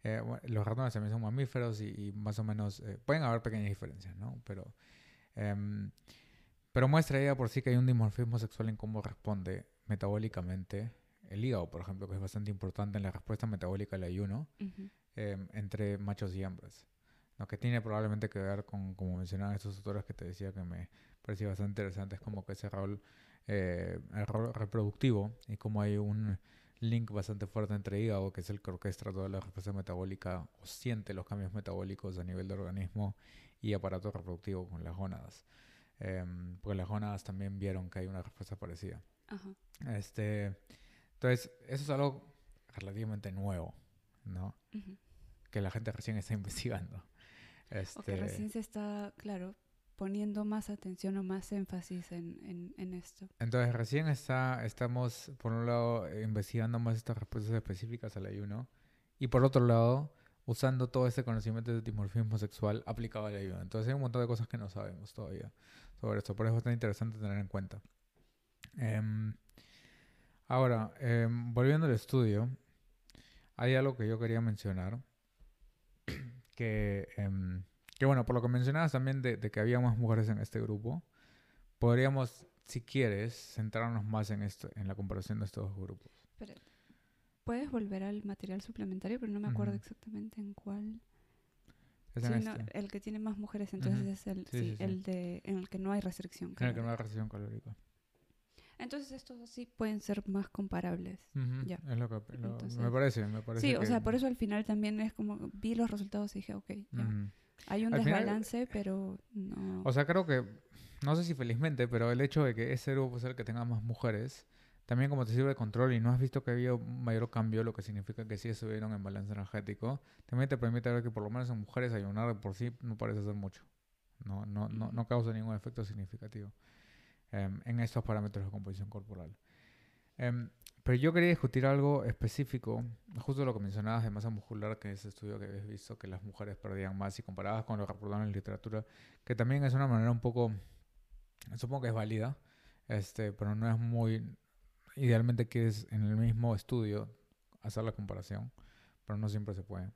eh, bueno, los ratones también son mamíferos y, y más o menos eh, pueden haber pequeñas diferencias, ¿no? Pero, em, pero muestra ya por sí que hay un dimorfismo sexual en cómo responde metabólicamente el hígado, por ejemplo, que es bastante importante en la respuesta metabólica al ayuno Ujú. em, entre machos y hembras. Lo que tiene probablemente que ver con, como mencionaban estos autores que te decía que me parecía bastante interesante, es como que ese rol, eh, el rol reproductivo y como hay un link bastante fuerte entre hígado, que es el que orquestra toda la respuesta metabólica o siente los cambios metabólicos a nivel del organismo y aparato reproductivo con las gónadas. Em, porque las gónadas también vieron que hay una respuesta parecida. Ajá. Este, entonces, eso es algo relativamente nuevo, ¿no? Que la gente recién está [LAUGHS] investigando. O que Este, recién se está, claro, poniendo más atención o más énfasis en, en, en esto. Entonces, recién está, estamos, por un lado, eh, investigando más estas respuestas específicas al ayuno y por otro lado, usando todo este conocimiento de dimorfismo sexual aplicado al ayuno. Entonces, hay un montón de cosas que no sabemos todavía sobre esto, por eso es bastante interesante tener en cuenta. Em, ahora, em, volviendo al estudio, hay algo que yo quería mencionar, [CLEARS THROAT] que, em, que bueno, por lo que mencionabas también de, de que había más mujeres en este grupo, podríamos, si quieres, centrarnos más en esto, en la comparación de estos dos grupos. Pero, Puedes volver al material suplementario, pero no me acuerdo Ujú. exactamente en cuál. Es en este, el que tiene más mujeres, entonces Ujú. es el, Sí, sí, sí, el de en el que no hay restricción. en el que no calórica. hay restricción calórica. Entonces estos sí pueden ser más comparables. Ujú, Ya. Es lo que lo- Entonces- me parece, me parece. Sí, o que- sea, por eso al final también es como vi los resultados y dije, ok, ya. Ujú. Hay un Al final- desbalance, pero no. O sea, creo que, no sé si felizmente, pero el hecho de que ese grupo sea el que tenga más mujeres, también como te sirve de control y no has visto que había un mayor cambio, lo que significa que sí estuvieron en balance energético, también te permite ver que por lo menos en mujeres ayunar de por sí no parece ser mucho. No, no, no, Ujú. no causa ningún efecto significativo em, en estos parámetros de composición corporal. Em, pero yo quería discutir algo específico, justo lo que mencionabas de masa muscular, que es ese estudio que habías visto que las mujeres perdían más y comparadas con lo reportado en literatura, que también es una manera un poco, supongo que es válida, este, pero no es muy, idealmente quieres en el mismo estudio hacer la comparación, pero no siempre se puede.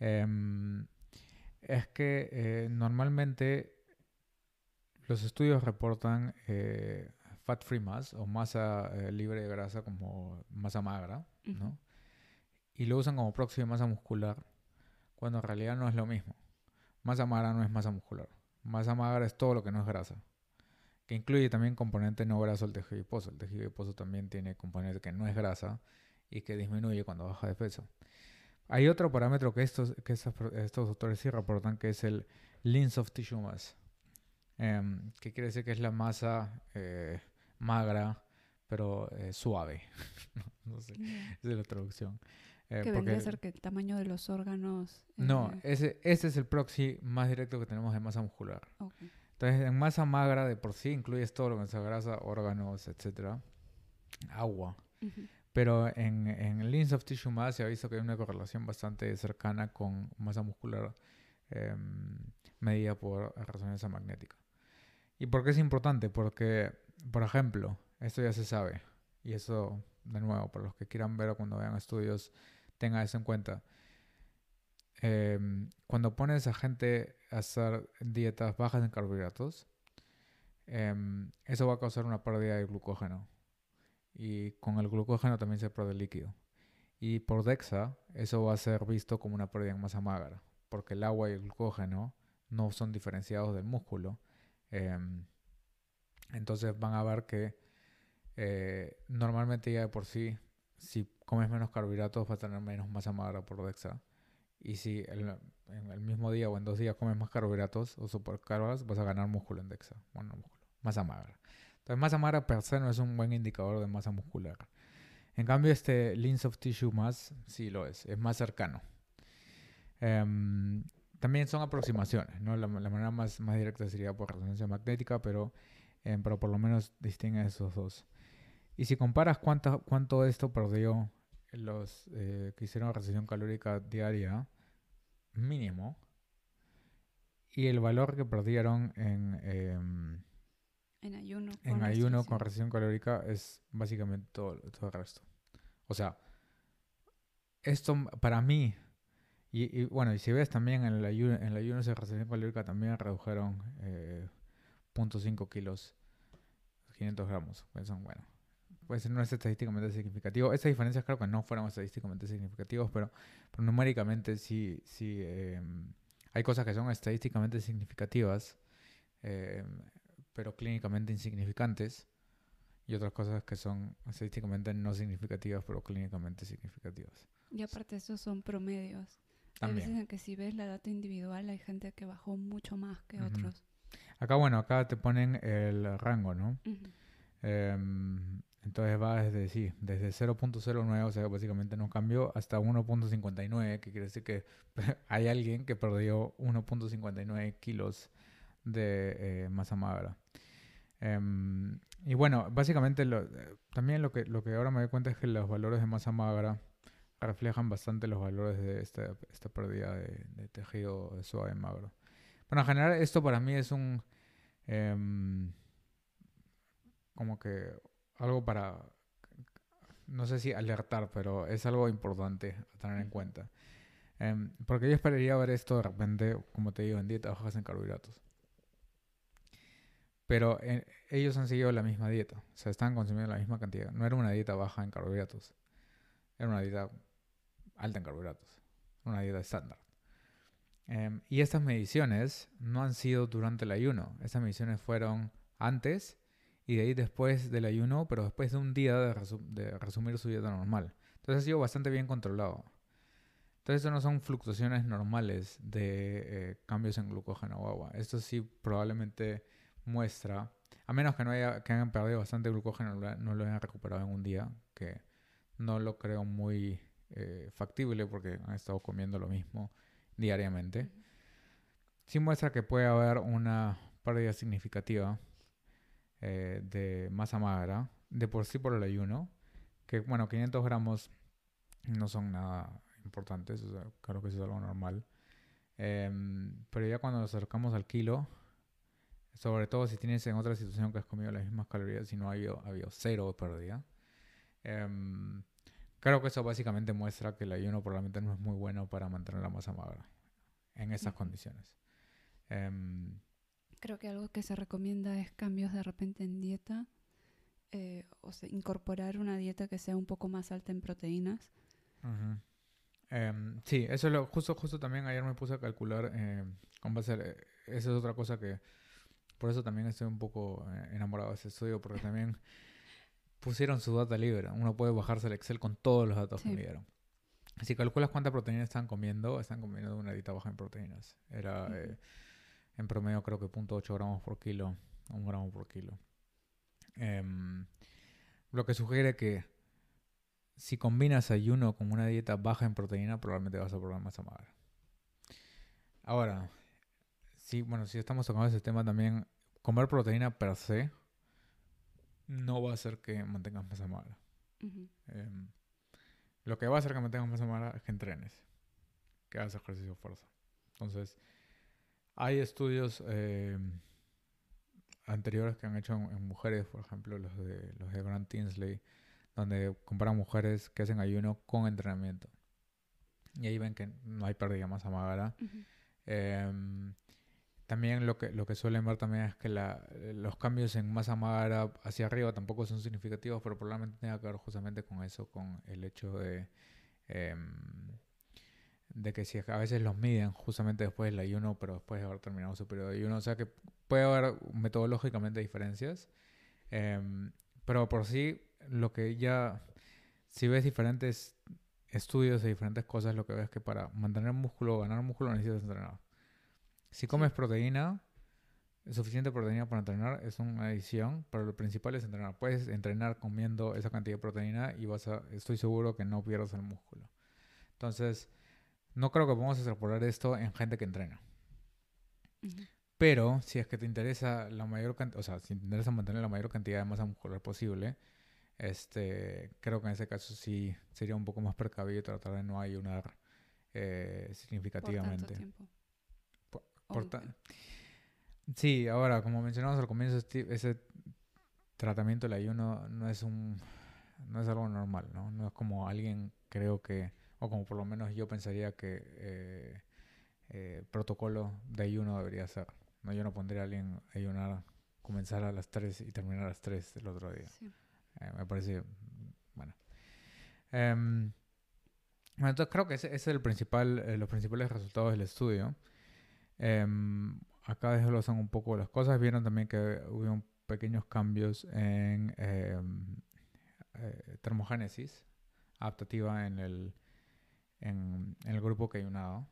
Em, es que eh, normalmente los estudios reportan eh, fat free mass o masa eh, libre de grasa como masa magra, ¿no? Ujú. Y lo usan como proxy de masa muscular, cuando en realidad no es lo mismo. Masa magra no es masa muscular. Masa magra es todo lo que no es grasa, que incluye también componente no graso del tejido adiposo. El tejido adiposo también tiene componente que no es grasa y que disminuye cuando baja de peso. Hay otro parámetro que estos, que estos, estos autores sí reportan, que es el lean soft tissue mass, em, que quiere decir que es la masa eh, magra, pero eh, suave. [LAUGHS] no sé, esa es la traducción. Eh, que vendría a ser que el tamaño de los órganos. no, eh, ese, ese es el proxy más directo que tenemos de masa muscular. ok. Entonces, en masa magra de por sí incluyes todo lo que es grasa, órganos, etcétera, agua. Ujú. Pero en, en Lean Soft Tissue Mass se ha visto que hay una correlación bastante cercana con masa muscular em, medida por resonancia magnética. ¿Y por qué es importante? Porque, por ejemplo, esto ya se sabe, y eso, de nuevo, para los que quieran ver o cuando vean estudios, tengan eso en cuenta. Em, cuando pones a gente a hacer dietas bajas en carbohidratos, em, eso va a causar una pérdida de glucógeno. Y con el glucógeno también se pierde líquido. Y por DEXA, eso va a ser visto como una pérdida en masa magra, porque el agua y el glucógeno no son diferenciados del músculo. Em, entonces van a ver que eh, normalmente ya de por sí, si comes menos carbohidratos, vas a tener menos masa magra por DEXA. Y si el- en el mismo día o en dos días comes más carbohidratos o supercarbas, vas a ganar músculo en DEXA. Bueno, no músculo, masa magra. Entonces, masa magra per se no es un buen indicador de masa muscular. En cambio, este Lean Soft Tissue más sí lo es, es más cercano. Em, también son aproximaciones, ¿no? La, la manera más, más directa sería por resonancia magnética, pero, em, pero por lo menos distingue esos dos. Y si comparas cuánta, cuánto esto perdió los eh, que hicieron restricción calórica diaria, mínimo, y el valor que perdieron en, em, En ayuno. en con ayuno restricción. con restricción calórica es básicamente todo, todo el resto. O sea, esto para mí, y, y bueno, y si ves también en el ayuno, en el ayuno de restricción calórica también redujeron eh, 0.5 kilos, 500 gramos. Pues son, bueno, pues no es estadísticamente significativo. Estas diferencias creo que no fueron estadísticamente significativos, pero, pero numéricamente sí, sí eh, hay cosas que son estadísticamente significativas. eh, pero clínicamente insignificantes, y otras cosas que son estadísticamente no significativas, pero clínicamente significativas. Y aparte, esos son promedios. Hay veces También. en que si ves la data individual, hay gente que bajó mucho más que otros. Acá, bueno, acá te ponen el rango, ¿no? Ujú. Em, entonces va desde, sí, desde 0.09, o sea, básicamente no cambió, hasta 1.59, que quiere decir que [LAUGHS] hay alguien que perdió 1.59 kilos de eh, masa magra. Em, y bueno, básicamente lo- eh, también lo que, lo que ahora me doy cuenta es que los valores de masa magra reflejan bastante los valores de esta, esta pérdida de, de tejido suave magro. Bueno, en general esto para mí es un... em, como que algo para, no sé si alertar, pero es algo importante a tener en cuenta. Em, porque yo esperaría ver esto de repente, como te digo, en dieta bajas en carbohidratos. Pero eh, ellos han seguido la misma dieta, o sea, estaban consumiendo la misma cantidad. No era una dieta baja en carbohidratos, era una dieta alta en carbohidratos, una dieta estándar. Em, y estas mediciones no han sido durante el ayuno, estas mediciones fueron antes y de ahí después del ayuno, pero después de un día de, resumir su dieta normal. Entonces ha sido bastante bien controlado. Entonces, eso no son fluctuaciones normales de eh, cambios en glucógeno o agua. Esto sí probablemente muestra, a menos que no haya, que hayan perdido bastante glucógeno, no lo hayan recuperado en un día, que no lo creo muy eh, factible porque han estado comiendo lo mismo diariamente. Sí muestra que puede haber una pérdida significativa eh, de masa magra, de por sí por el ayuno, que bueno, 500 gramos no son nada importantes, claro que eso es algo normal. Em, pero ya cuando nos acercamos al kilo, sobre todo si tienes en otra situación que has comido las mismas calorías y no ha habido, cero pérdida, em, creo que eso básicamente muestra que el ayuno probablemente no es muy bueno para mantener la masa magra en esas condiciones. Em, creo que algo que se recomienda es cambios de repente en dieta, eh, o sea, incorporar una dieta que sea un poco más alta en proteínas. Em, sí, eso es lo justo, justo también ayer me puse a calcular eh, cómo va a ser. Eh, esa es otra cosa que por eso también estoy un poco eh, enamorado de ese estudio, porque también pusieron su data libre. Uno puede bajarse el Excel con todos los datos que me dieron. Si calculas cuánta proteína están comiendo, están comiendo una dieta baja en proteínas. Era en promedio creo que 0.8 gramos por kilo, un gramo por kilo. Em, lo que sugiere que si combinas ayuno con una dieta baja en proteína, probablemente vas a probar masa magra. Ahora, si, bueno, si estamos tocando ese tema también, comer proteína per se no va a hacer que mantengas masa magra. Em, lo que va a hacer que mantengas masa magra es que entrenes, que hagas ejercicio de fuerza. Entonces, hay estudios em, anteriores que han hecho en, mujeres, por ejemplo, los de, los de Grant Tinsley, donde comparan mujeres que hacen ayuno con entrenamiento. Y ahí ven que no hay pérdida de masa magra. También lo que, lo que suelen ver también es que la, los cambios en masa magra hacia arriba tampoco son significativos, pero probablemente tenga que ver justamente con eso, con el hecho de, em, de que si a veces los miden justamente después del ayuno, pero después de haber terminado su periodo de ayuno. O sea que puede haber metodológicamente diferencias, em, pero por sí lo que ya, si ves diferentes estudios de diferentes cosas, lo que ves es que para mantener músculo ganar músculo necesitas entrenar. Si comes proteína, suficiente proteína para entrenar es una adición, pero lo principal es entrenar. Puedes entrenar comiendo esa cantidad de proteína y vas a, estoy seguro que no pierdas el músculo. Entonces, no creo que podamos extrapolar esto en gente que entrena. Pero si es que te interesa la mayor cantidad, o sea, si te interesa mantener la mayor cantidad de masa muscular posible, este, creo que en ese caso sí sería un poco más precavido tratar de no ayunar eh, significativamente. Por tanto tiempo. Sí, ahora, como mencionamos al comienzo, ese tratamiento del ayuno no es un no es algo normal, ¿no? No es como alguien creo que, o como por lo menos yo pensaría que eh, eh, protocolo de ayuno debería ser. No, yo no pondría a alguien a ayunar, comenzar a las 3 y terminar a las 3 del otro día. Sí. Eh, me parece, bueno. Em, entonces creo que ese, es el principal, eh, los principales resultados del estudio. Um, acá desglosan un poco las cosas. Vieron también que hubo pequeños cambios en em, eh, termogénesis adaptativa en el, en, el grupo que ayunado.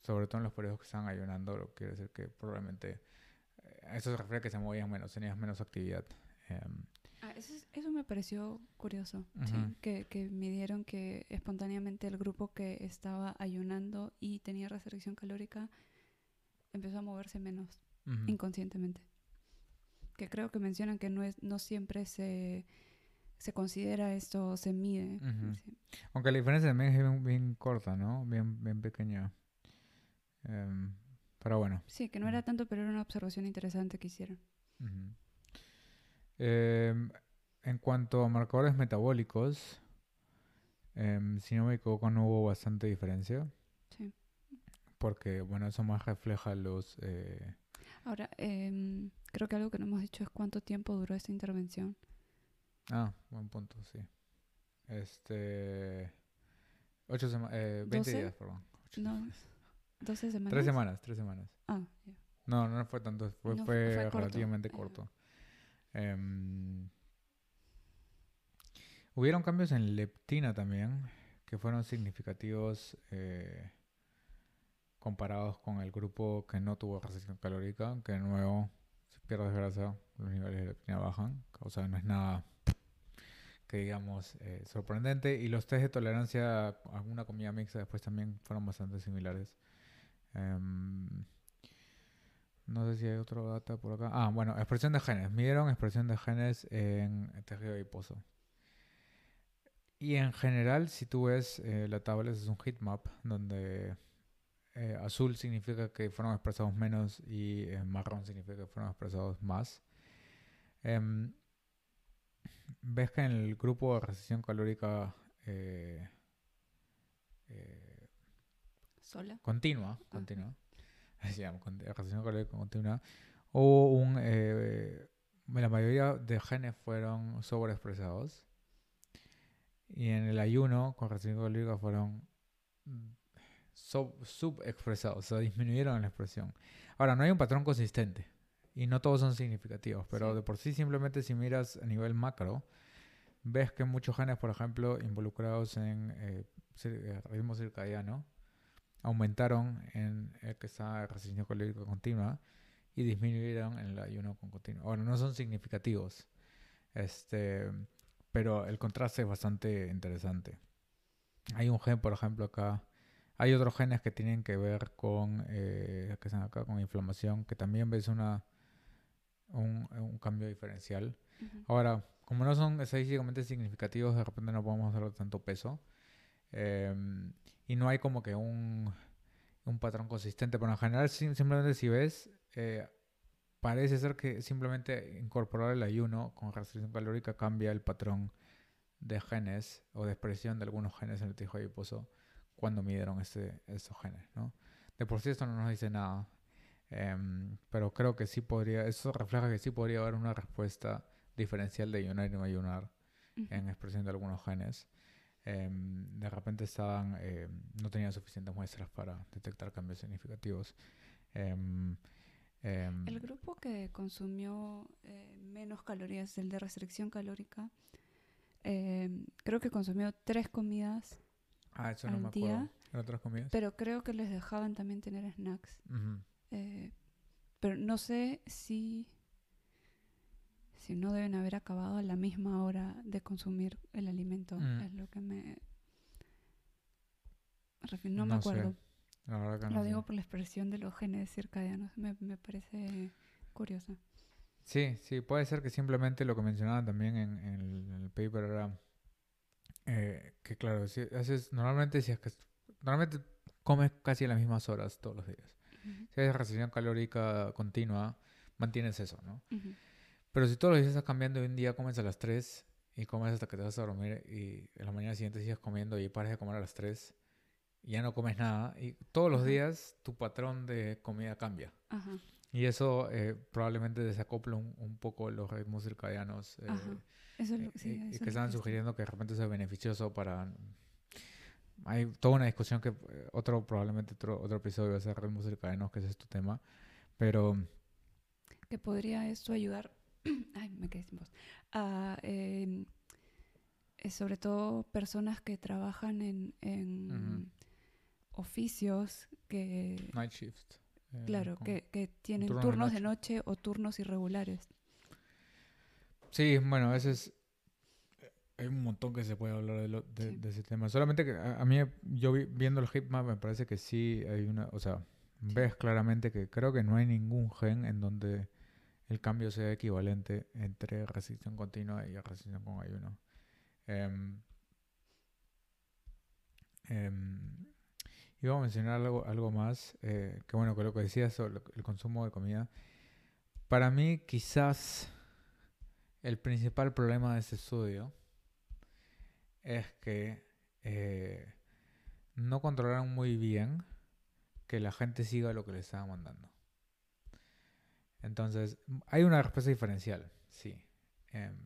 Sobre todo en los periodos que estaban ayunando, lo quiere decir que probablemente eso se refiere a que se movían menos, tenían menos actividad. Ah, eso, me pareció curioso, que, que midieron que espontáneamente el grupo que estaba ayunando y tenía restricción calórica empezó a moverse menos inconscientemente. Que creo que mencionan que no, es, no siempre se, se considera esto, se mide. Aunque la diferencia también es bien, corta, ¿no? Bien, bien pequeña. Em, pero bueno. Sí, que no era tanto, pero era una observación interesante que hicieron. Em, en cuanto a marcadores metabólicos, em, si no me equivoco, no hubo bastante diferencia. Porque, bueno, eso más refleja los... Eh, Ahora, em, creo que algo que no hemos dicho es cuánto tiempo duró esta intervención. Ah, buen punto, sí. Este... Ocho semanas... Eh, 20 días, perdón. no, ¿12 semanas? Tres semanas, tres semanas. Ah, No, no fue tanto, fue, fue, relativamente corto. Em, hubieron cambios en leptina también, que fueron significativos eh, comparados con el grupo que no tuvo restricción calórica, que de nuevo, si pierdes grasa, los niveles de leptina bajan. O sea, no es nada que digamos eh, sorprendente. Y los test de tolerancia a alguna comida mixta después también fueron bastante similares. Em, no sé si hay otro data por acá. Ah, bueno, expresión de genes. Midieron expresión de genes en tejido adiposo. Y en general, si tú ves eh, la tabla, es un heatmap donde eh, azul significa que fueron expresados menos y eh, marrón significa que fueron expresados más. Em, ves que en el grupo de recesión calórica sola. continua, continua, [LAUGHS] se llama, recesión calórica continua, o un, la mayoría de genes fueron sobreexpresados. Y en el ayuno con recesión calórica fueron subexpresados, o sea, disminuyeron la expresión. Ahora, no hay un patrón consistente y no todos son significativos, pero de por sí simplemente si miras a nivel macro, ves que muchos genes, por ejemplo, involucrados en eh, eh ritmo circadiano, aumentaron en el que está en recesión calórica continua y disminuyeron en el ayuno con continuo. Ahora, no son significativos. Este, pero el contraste es bastante interesante. Hay un gen, por ejemplo, acá. Hay otros genes que tienen que ver con, eh, que están acá, con inflamación, que también ves una, un, cambio diferencial. Ahora, como no son estadísticamente significativos, de repente no podemos hacerlo tanto peso. Em, y no hay como que un, un patrón consistente. Pero en general, simplemente si ves, eh, parece ser que simplemente incorporar el ayuno con restricción calórica cambia el patrón de genes o de expresión de algunos genes en el tejido adiposo cuando midieron ese, esos genes, ¿no? De por sí esto no nos dice nada, em, pero creo que sí podría, eso refleja que sí podría haber una respuesta diferencial de ayunar y no ayunar en expresión de algunos genes. Em, de repente estaban, em, no tenían suficientes muestras para detectar cambios significativos. El grupo que consumió eh, menos calorías, el de restricción calórica, creo que consumió tres comidas ah, eso no me día. ¿Otras comidas? Pero creo que les dejaban también tener snacks. Eh, pero no sé si, si no deben haber acabado a la misma hora de consumir el alimento. Mm. Es lo que me... No, me acuerdo. Lo digo por la expresión de los genes circadianos. Me, me parece curioso. Sí, sí, puede ser que simplemente lo que mencionaban también en, el, paper era eh, que, claro, si haces, normalmente si es que normalmente comes casi las mismas horas todos los días. Si haces restricción calórica continua, mantienes eso, ¿no? Pero si todos los días estás cambiando y un día comes a las 3 y comes hasta que te vas a dormir y en la mañana siguiente sigues comiendo y pares de comer a las 3, ya no comes nada y todos los días tu patrón de comida cambia. Y eso eh, probablemente desacopla un, poco los ritmos circadianos eh, eso eh, y que están sugiriendo que de repente sea beneficioso para... Hay toda una discusión que otro probablemente otro, otro episodio va a ser ritmos circadianos, que ese es tu tema, pero... Que podría esto ayudar... [CLEARS THROAT] Ay, me quedé sin voz. A, em, sobre todo personas que trabajan en, en oficios que... Night shift. Eh, claro, que, que, tienen turnos de noche. o turnos irregulares. Sí, bueno, ese es... Hay un montón que se puede hablar de, de, ese tema. Solamente que a, mí, yo viendo el heatmap, me parece que sí hay una... O sea, ves claramente que creo que no hay ningún gen en donde el cambio sea equivalente entre restricción continua y restricción con ayuno. eh, Iba a mencionar algo, algo más, eh, que bueno, que lo que decías sobre el consumo de comida. Para mí, quizás el principal problema de este estudio es que eh, no controlaron muy bien que la gente siga lo que le estaba mandando. Entonces, hay una respuesta diferencial, sí. Em,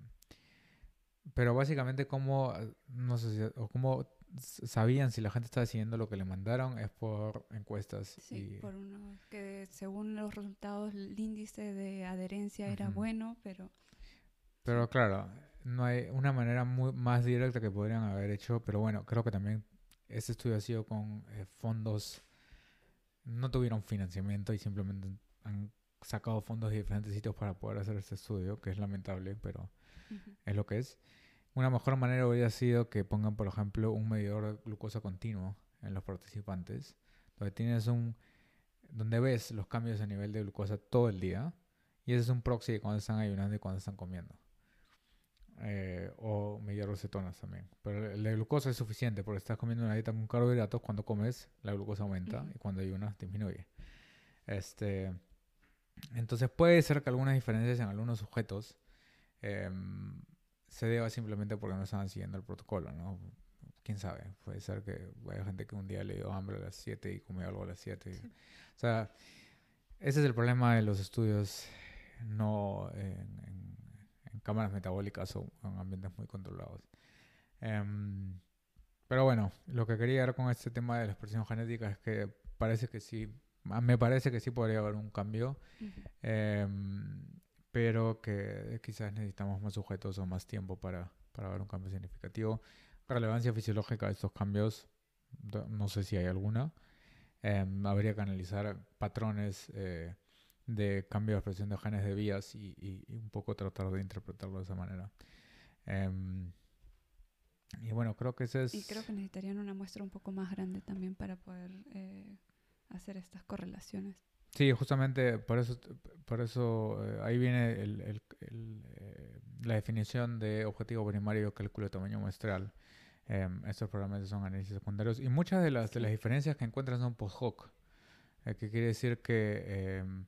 pero básicamente, como, no sé si, o cómo sabían si la gente estaba siguiendo lo que le mandaron es por encuestas. Sí, por uno que según los resultados el índice de adherencia era bueno, pero... Pero claro, no hay una manera muy, más directa que podrían haber hecho, pero bueno, creo que también este estudio ha sido con eh, fondos, no tuvieron financiamiento y simplemente han sacado fondos de diferentes sitios para poder hacer este estudio, que es lamentable, pero es lo que es. Una mejor manera hubiera sido que pongan, por ejemplo, un medidor de glucosa continuo en los participantes, donde tienes un, donde ves los cambios a nivel de glucosa todo el día, y ese es un proxy de cuando están ayunando y cuando están comiendo. Eh, o medir los cetonas también. Pero de glucosa es suficiente porque estás comiendo una dieta con carbohidratos, cuando comes la glucosa aumenta y cuando ayunas disminuye. Este, entonces puede ser que algunas diferencias en algunos sujetos em, se deba simplemente porque no estaban siguiendo el protocolo, ¿no? Quién sabe, puede ser que haya gente que un día le dio hambre a las 7 y comió algo a las 7. O sea, ese es el problema de los estudios no en cámaras metabólicas o en ambientes muy controlados. Em, pero bueno, lo que quería con este tema de la expresión genética es que parece que sí, me parece que sí podría haber un cambio, em, pero que quizás necesitamos más sujetos o más tiempo para, para ver un cambio significativo. Relevancia fisiológica de estos cambios, no sé si hay alguna. Em, habría que analizar patrones eh, de cambio de expresión de genes de vías y, un poco tratar de interpretarlo de esa manera. Em, y bueno, creo que ese es... Y creo que necesitarían una muestra un poco más grande también para poder eh, hacer estas correlaciones. Sí, justamente por eso, por eso eh, ahí viene el, el, eh, la definición de objetivo primario cálculo de tamaño muestral. Em, estos probablemente son análisis secundarios y muchas de las, de las diferencias que encuentran son post hoc, que quiere decir que em,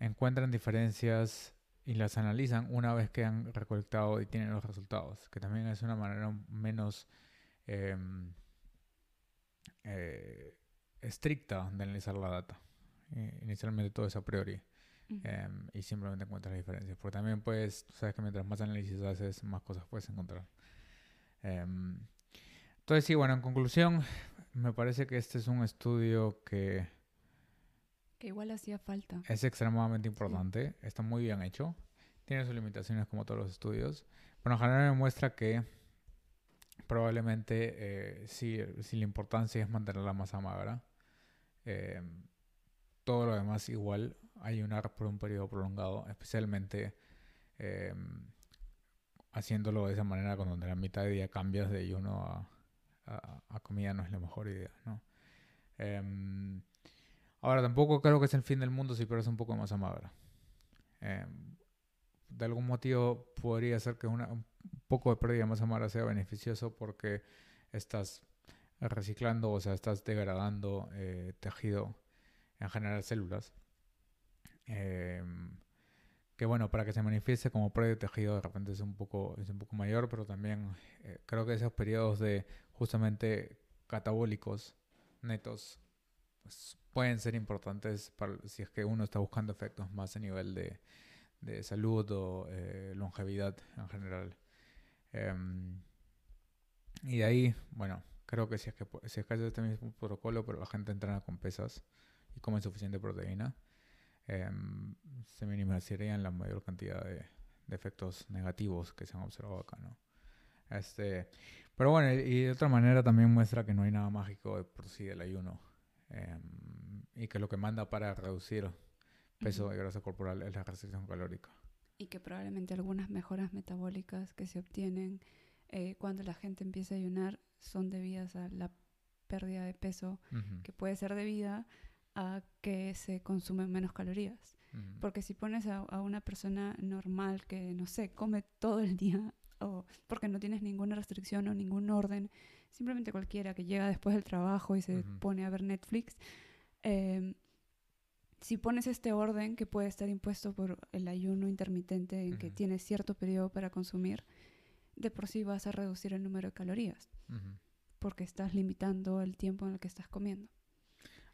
encuentran diferencias y las analizan una vez que han recolectado y tienen los resultados, que también es una manera menos em, eh, estricta de analizar la data. Inicialmente todo es a priori em, y simplemente encuentras las diferencias, porque también puedes, sabes que mientras más análisis haces, más cosas puedes encontrar. Em, entonces sí, bueno, en conclusión, me parece que este es un estudio que que igual hacía falta. Es extremadamente importante, está muy bien hecho, tiene sus limitaciones como todos los estudios, pero en general me muestra que probablemente eh, si, si, la importancia es mantener la masa magra, eh, todo lo demás igual ayunar por un periodo prolongado, especialmente eh, haciéndolo de esa manera cuando de la mitad de día cambias de ayuno a, comida no es la mejor idea, ¿no? Em, Ahora, tampoco creo que es el fin del mundo si pierdes un poco de masa magra. Em, de algún motivo podría ser que un poco de pérdida de masa magra sea beneficioso porque estás reciclando, o sea, estás degradando eh, tejido, en general células. Em, que bueno, para que se manifieste como pérdida de tejido de repente es un poco, es un poco mayor, pero también eh, creo que esos periodos de justamente catabólicos netos pues, pueden ser importantes para, si es que uno está buscando efectos más a nivel de, de salud o eh, longevidad en general. Em, y de ahí, bueno, creo que si es que, si es que este mismo protocolo, pero la gente entrena con pesas y come suficiente proteína, em, se minimizarían la mayor cantidad de, de, efectos negativos que se han observado acá, ¿no? Este, pero bueno, y de otra manera también muestra que no hay nada mágico de por sí del ayuno. Em, y que lo que manda para reducir peso de grasa corporal es la restricción calórica. Y que probablemente algunas mejoras metabólicas que se obtienen eh, cuando la gente empieza a ayunar son debidas a la pérdida de peso, que puede ser debida a que se consumen menos calorías. Porque si pones a, a, una persona normal que, no sé, come todo el día, o porque no tienes ninguna restricción o ningún orden, simplemente cualquiera que llega después del trabajo y se pone a ver Netflix, Em, si pones este orden que puede estar impuesto por el ayuno intermitente en que tienes cierto periodo para consumir, de por sí vas a reducir el número de calorías, porque estás limitando el tiempo en el que estás comiendo.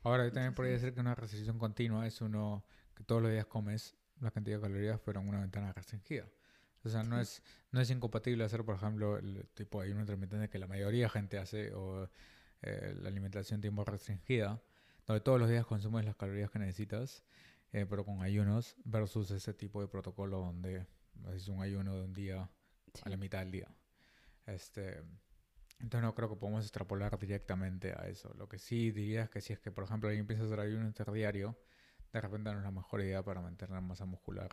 Ahora, también podría decir que una restricción continua es uno que todos los días comes la cantidad de calorías, pero en una ventana restringida. O sea, no, es, no es incompatible hacer, por ejemplo, el tipo de ayuno intermitente que la mayoría de gente hace o eh, la alimentación tiempo restringida, donde todos los días consumes las calorías que necesitas, eh, pero con ayunos, versus ese tipo de protocolo donde es un ayuno de un día Sí. a la mitad del día. Este, entonces no creo que podamos extrapolar directamente a eso. Lo que sí diría es que si es que, por ejemplo, alguien piensa hacer ayuno interdiario, de repente no es la mejor idea para mantener masa muscular.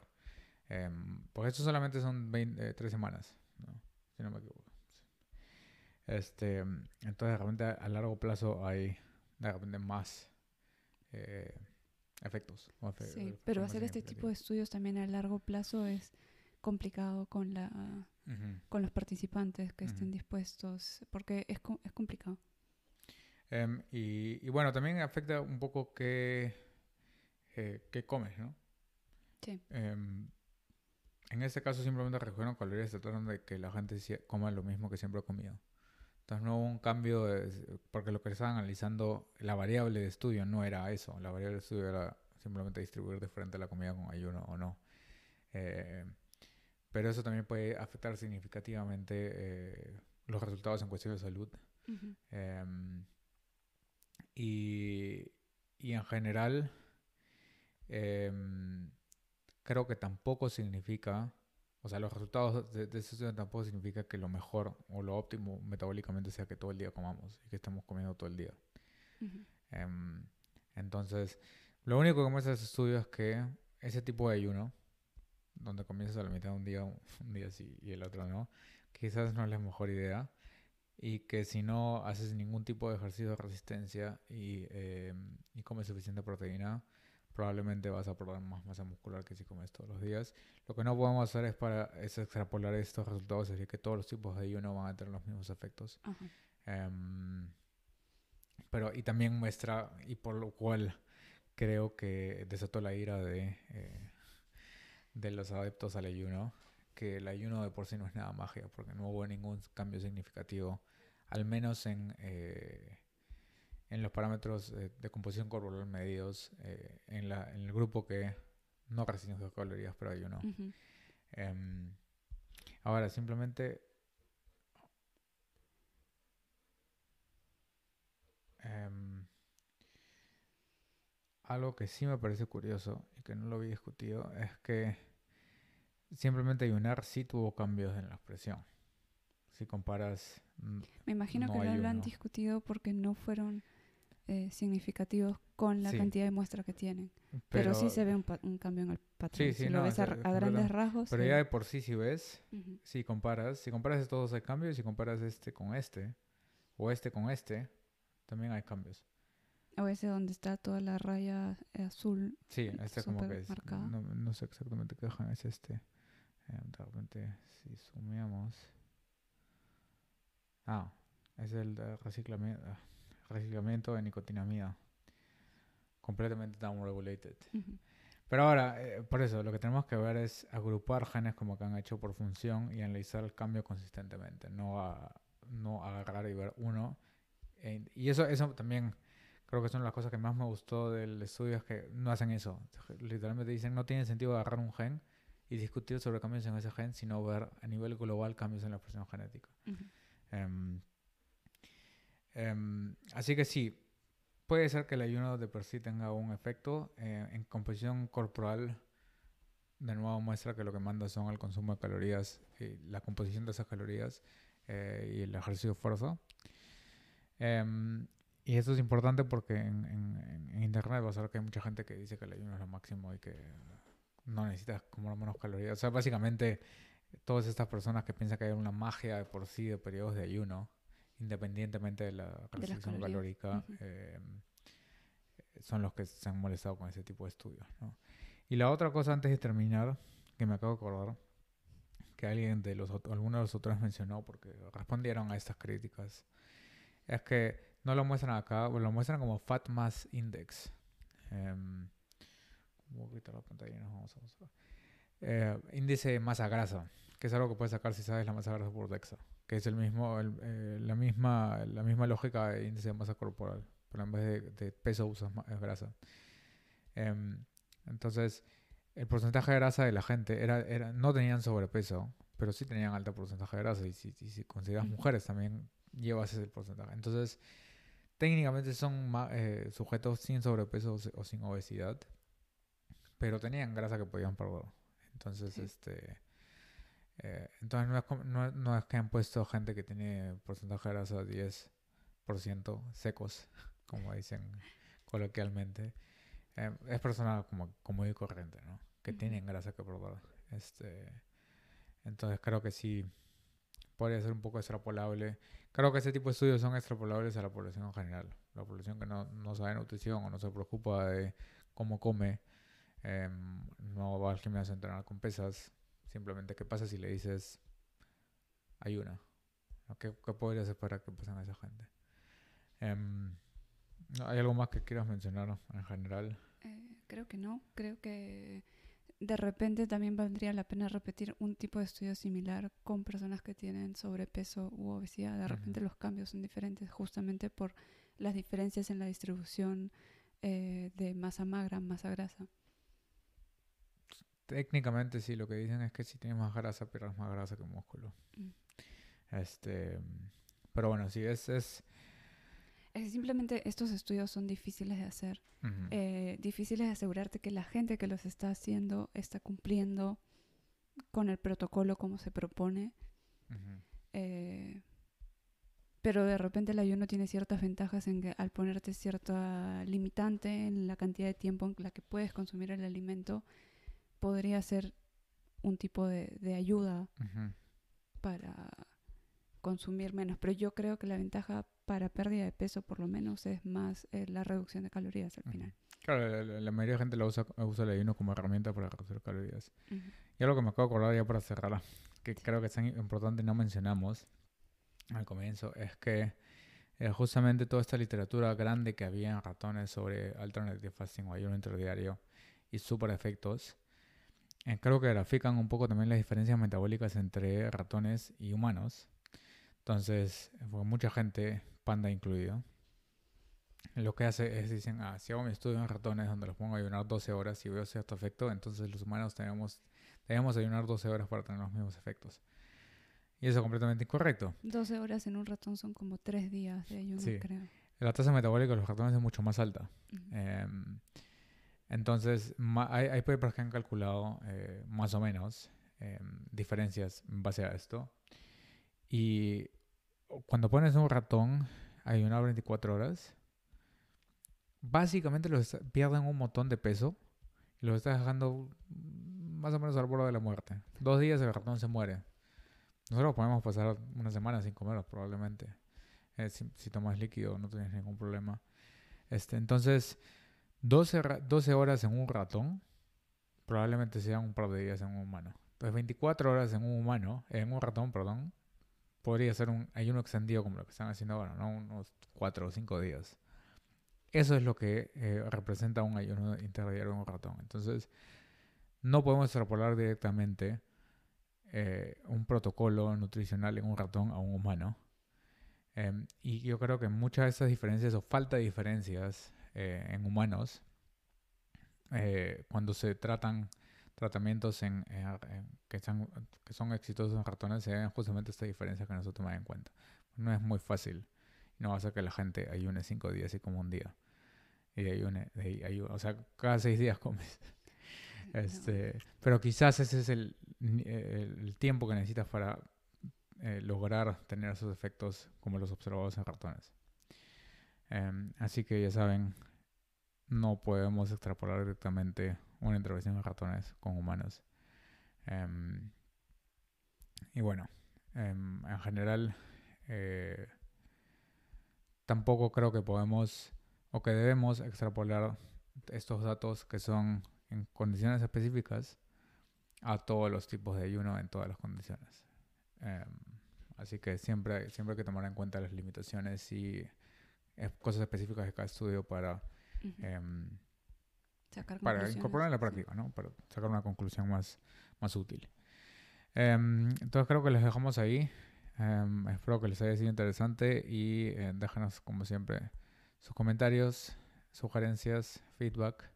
Em, porque esto solamente son 20, eh, tres semanas, ¿no? si no me equivoco. Este, entonces de repente a, largo plazo hay de repente más eh, efectos. Sí, pero hacer este tipo de estudios también a largo plazo es complicado con la Ujú. con los participantes que estén Ujú. dispuestos, porque es, es complicado. Em, y, y bueno, también afecta un poco qué, eh, qué comes, ¿no? Sí. Em, en este caso simplemente recogieron calorías, trataron de que la gente coma lo mismo que siempre ha comido. Entonces no hubo un cambio, de- porque lo que estaban analizando, la variable de estudio no era eso, la variable de estudio era simplemente distribuir diferente la comida con ayuno o no. Eh, pero eso también puede afectar significativamente eh, los resultados en cuestión de salud. Ujú. Em, y, y en general, em, creo que tampoco significa, o sea, los resultados de, de ese estudio tampoco significa que lo mejor o lo óptimo metabólicamente sea que todo el día comamos y que estemos comiendo todo el día. Ujú. Em, entonces, lo único que muestra ese estudio es que ese tipo de ayuno, donde comienzas a la mitad de un día, un día sí y el otro no, quizás no es la mejor idea. Y que si no haces ningún tipo de ejercicio de resistencia y, em, y comes suficiente proteína, probablemente vas a perder más masa muscular que si comes todos los días. Lo que no podemos hacer es para es extrapolar estos resultados, es decir, que todos los tipos de ayuno van a tener los mismos efectos. Em, pero y también muestra, y por lo cual creo que desató la ira de, eh, de los adeptos al ayuno, que el ayuno de por sí no es nada magia, porque no hubo ningún cambio significativo, al menos en, eh, en los parámetros eh, de composición corporal medidos eh, en, la, en el grupo que no restringió calorías, pero ayuno. Ujú. Em, ahora, simplemente... em, algo que sí me parece curioso y que no lo había discutido es que simplemente ayunar sí tuvo cambios en la expresión. Si comparas... mm, Me imagino No que no lo han discutido porque no fueron eh, significativos con la Sí. cantidad de muestra que tienen. Pero, sí se ve un, un cambio en el patrón. Sí, sí, si lo no, ves o a, a grandes rasgos. Pero ya de por sí, si ves, Ujú. si comparas, si comparas estos dos hay cambios, si comparas este con este, o este con este, también hay cambios. O ese donde está toda la raya azul. Sí, este como que es, no, no sé exactamente qué hoja es este. Eh, de repente, si sumamos. Ah, es el reciclamiento, reciclamiento de nicotinamida. Completamente downregulated. Ujú. Pero ahora, eh, por eso, lo que tenemos que ver es agrupar genes como que han hecho por función y analizar el cambio consistentemente, no, a, no agarrar y ver uno. E- y eso, eso también creo que es una de las cosas que más me gustó del estudio, es que no hacen eso. Literalmente dicen, no tiene sentido agarrar un gen y discutir sobre cambios en ese gen, sino ver a nivel global cambios en la expresión genética. Ujú. Em, em, así que sí, puede ser que el ayuno de por sí tenga un efecto eh, en composición corporal. De nuevo muestra que lo que manda son el consumo de calorías, y la composición de esas calorías eh, y el ejercicio de fuerza. Em, y esto es importante porque en, en- en internet vas a ver que hay mucha gente que dice que el ayuno es lo máximo y que no necesitas comer menos calorías. O sea, básicamente todas estas personas que piensan que hay una magia de por sí de periodos de ayuno, independientemente de la restricción calórica, Ujú. eh, son los que se han molestado con ese tipo de estudios. ¿no? Y la otra cosa antes de terminar, que me acabo de acordar, que alguien de los algunos de los autores mencionó porque respondieron a estas críticas, es que no lo muestran acá, lo muestran como Fat Mass Index. Voy a quitar la pantalla nos vamos a mostrar. Eh, índice de masa grasa, que es algo que puedes sacar si sabes la masa grasa por DEXA, que es el mismo, el- eh, la, misma, la misma lógica de índice de masa corporal, pero en vez de, de peso usas eh, grasa. Em, entonces, el porcentaje de grasa de la gente era, era, no tenían sobrepeso, pero sí tenían alto porcentaje de grasa. Y si, y si consideras mujeres, también llevas ese porcentaje. Entonces, técnicamente son eh, sujetos sin sobrepeso o, si- o sin obesidad, pero tenían grasa que podían perder. Entonces, Sí. este Eh, entonces no es, como- no, no es que han puesto gente que tiene porcentaje de grasa 10% secos, [LAUGHS] como dicen coloquialmente. Eh, es personas como común y corriente, ¿no? Que Ujú. tienen grasa que perder. Este, entonces creo que sí podría ser un poco extrapolable. Creo que ese tipo de estudios son extrapolables a la población en general. La población que no, no sabe nutrición o no se preocupa de cómo come, em, no va al gimnasio a entrenar con pesas. Simplemente, ¿qué pasa si le dices ayuna? ¿Qué, ¿Qué podrías esperar que pase a esa gente? ¿no? ¿Hay algo más que quieras mencionar en general? Eh, creo que no. Creo que de repente también valdría la pena repetir un tipo de estudio similar con personas que tienen sobrepeso u obesidad. De repente los cambios son diferentes justamente por las diferencias en la distribución eh, de masa magra, masa grasa. Técnicamente sí, lo que dicen es que si tienes más grasa, pierdes más grasa que músculo. Mm. Este, pero bueno, sí, es... simplemente estos estudios son difíciles de hacer. eh, difíciles de asegurarte que la gente que los está haciendo está cumpliendo con el protocolo como se propone. Eh, pero de repente el ayuno tiene ciertas ventajas en que al ponerte cierta limitante en la cantidad de tiempo en la que puedes consumir el alimento, podría ser un tipo de, de ayuda para consumir menos. Pero yo creo que la ventaja para pérdida de peso, por lo menos, es más eh, la reducción de calorías al Ujú. final. Claro, la, la- la mayoría de gente lo usa, usa el ayuno como herramienta para reducir calorías. Ujú. Y algo que me acabo de acordar ya para cerrar, que creo que es tan importante y no mencionamos al comienzo, es que eh, justamente toda esta literatura grande que había en ratones sobre alternative fasting o ayuno interdiario y super efectos, eh, creo que grafican un poco también las diferencias metabólicas entre ratones y humanos. Entonces, mucha gente, panda incluido, lo que hace es, dicen, ah, si hago mi estudio en ratones donde los pongo a ayunar 12 horas y veo cierto efecto, entonces los humanos tenemos, debemos ayunar 12 horas para tener los mismos efectos. Y eso es completamente incorrecto. 12 horas en un ratón son como 3 días de ayuno, Sí. creo. La tasa metabólica de los ratones es mucho más alta. Ujú. Em, entonces, hay, hay papers que han calculado eh, más o menos em, diferencias en base a esto. Y cuando pones un ratón a ayunar 24 horas, básicamente los pierden un montón de peso y los estás dejando más o menos al borde de la muerte. Dos días el ratón se muere. Nosotros podemos pasar una semana sin comer probablemente. Eh, si, si tomas líquido no tienes ningún problema. Este, entonces, 12, ra- 12 horas en un ratón probablemente sean un par de días en un humano. Entonces, 24 horas en un humano, en un ratón, perdón, podría ser un ayuno extendido como lo que están haciendo ahora, ¿no? Unos 4 o 5 días. Eso es lo que eh, representa un ayuno interdiario en un ratón. Entonces, no podemos extrapolar directamente eh, un protocolo nutricional en un ratón a un humano. Em, y yo creo que muchas de esas diferencias o falta de diferencias eh, en humanos, eh, cuando se tratan tratamientos en, en- en- que, son, que son exitosos en ratones, se ven justamente esta diferencia que no se toma en cuenta. No es muy fácil. No va a que la gente ayune cinco días y como un día. Y ayune, y ayu- o sea, cada seis días comes. [LAUGHS] No. Este, pero quizás ese es el, el, tiempo que necesitas para eh, lograr tener esos efectos como los observados en ratones. Em, así que ya saben, no podemos extrapolar directamente una intervención en ratones con humanos. Em, y bueno, em, en general, eh, tampoco creo que podemos o que debemos extrapolar estos datos que son en condiciones específicas a todos los tipos de ayuno en todas las condiciones. Em, así que siempre, siempre hay que tomar en cuenta las limitaciones y eh, cosas específicas de cada estudio para, Ujú. em, Sacar para incorporar en la práctica, ¿no? Para sacar una conclusión más, más útil. Em, entonces creo que les dejamos ahí. Em, espero que les haya sido interesante y eh, déjanos, como siempre, sus comentarios, sugerencias, feedback.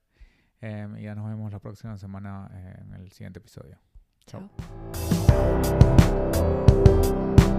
Em, y ya nos vemos la próxima semana eh, en el siguiente episodio. Chao. Chao.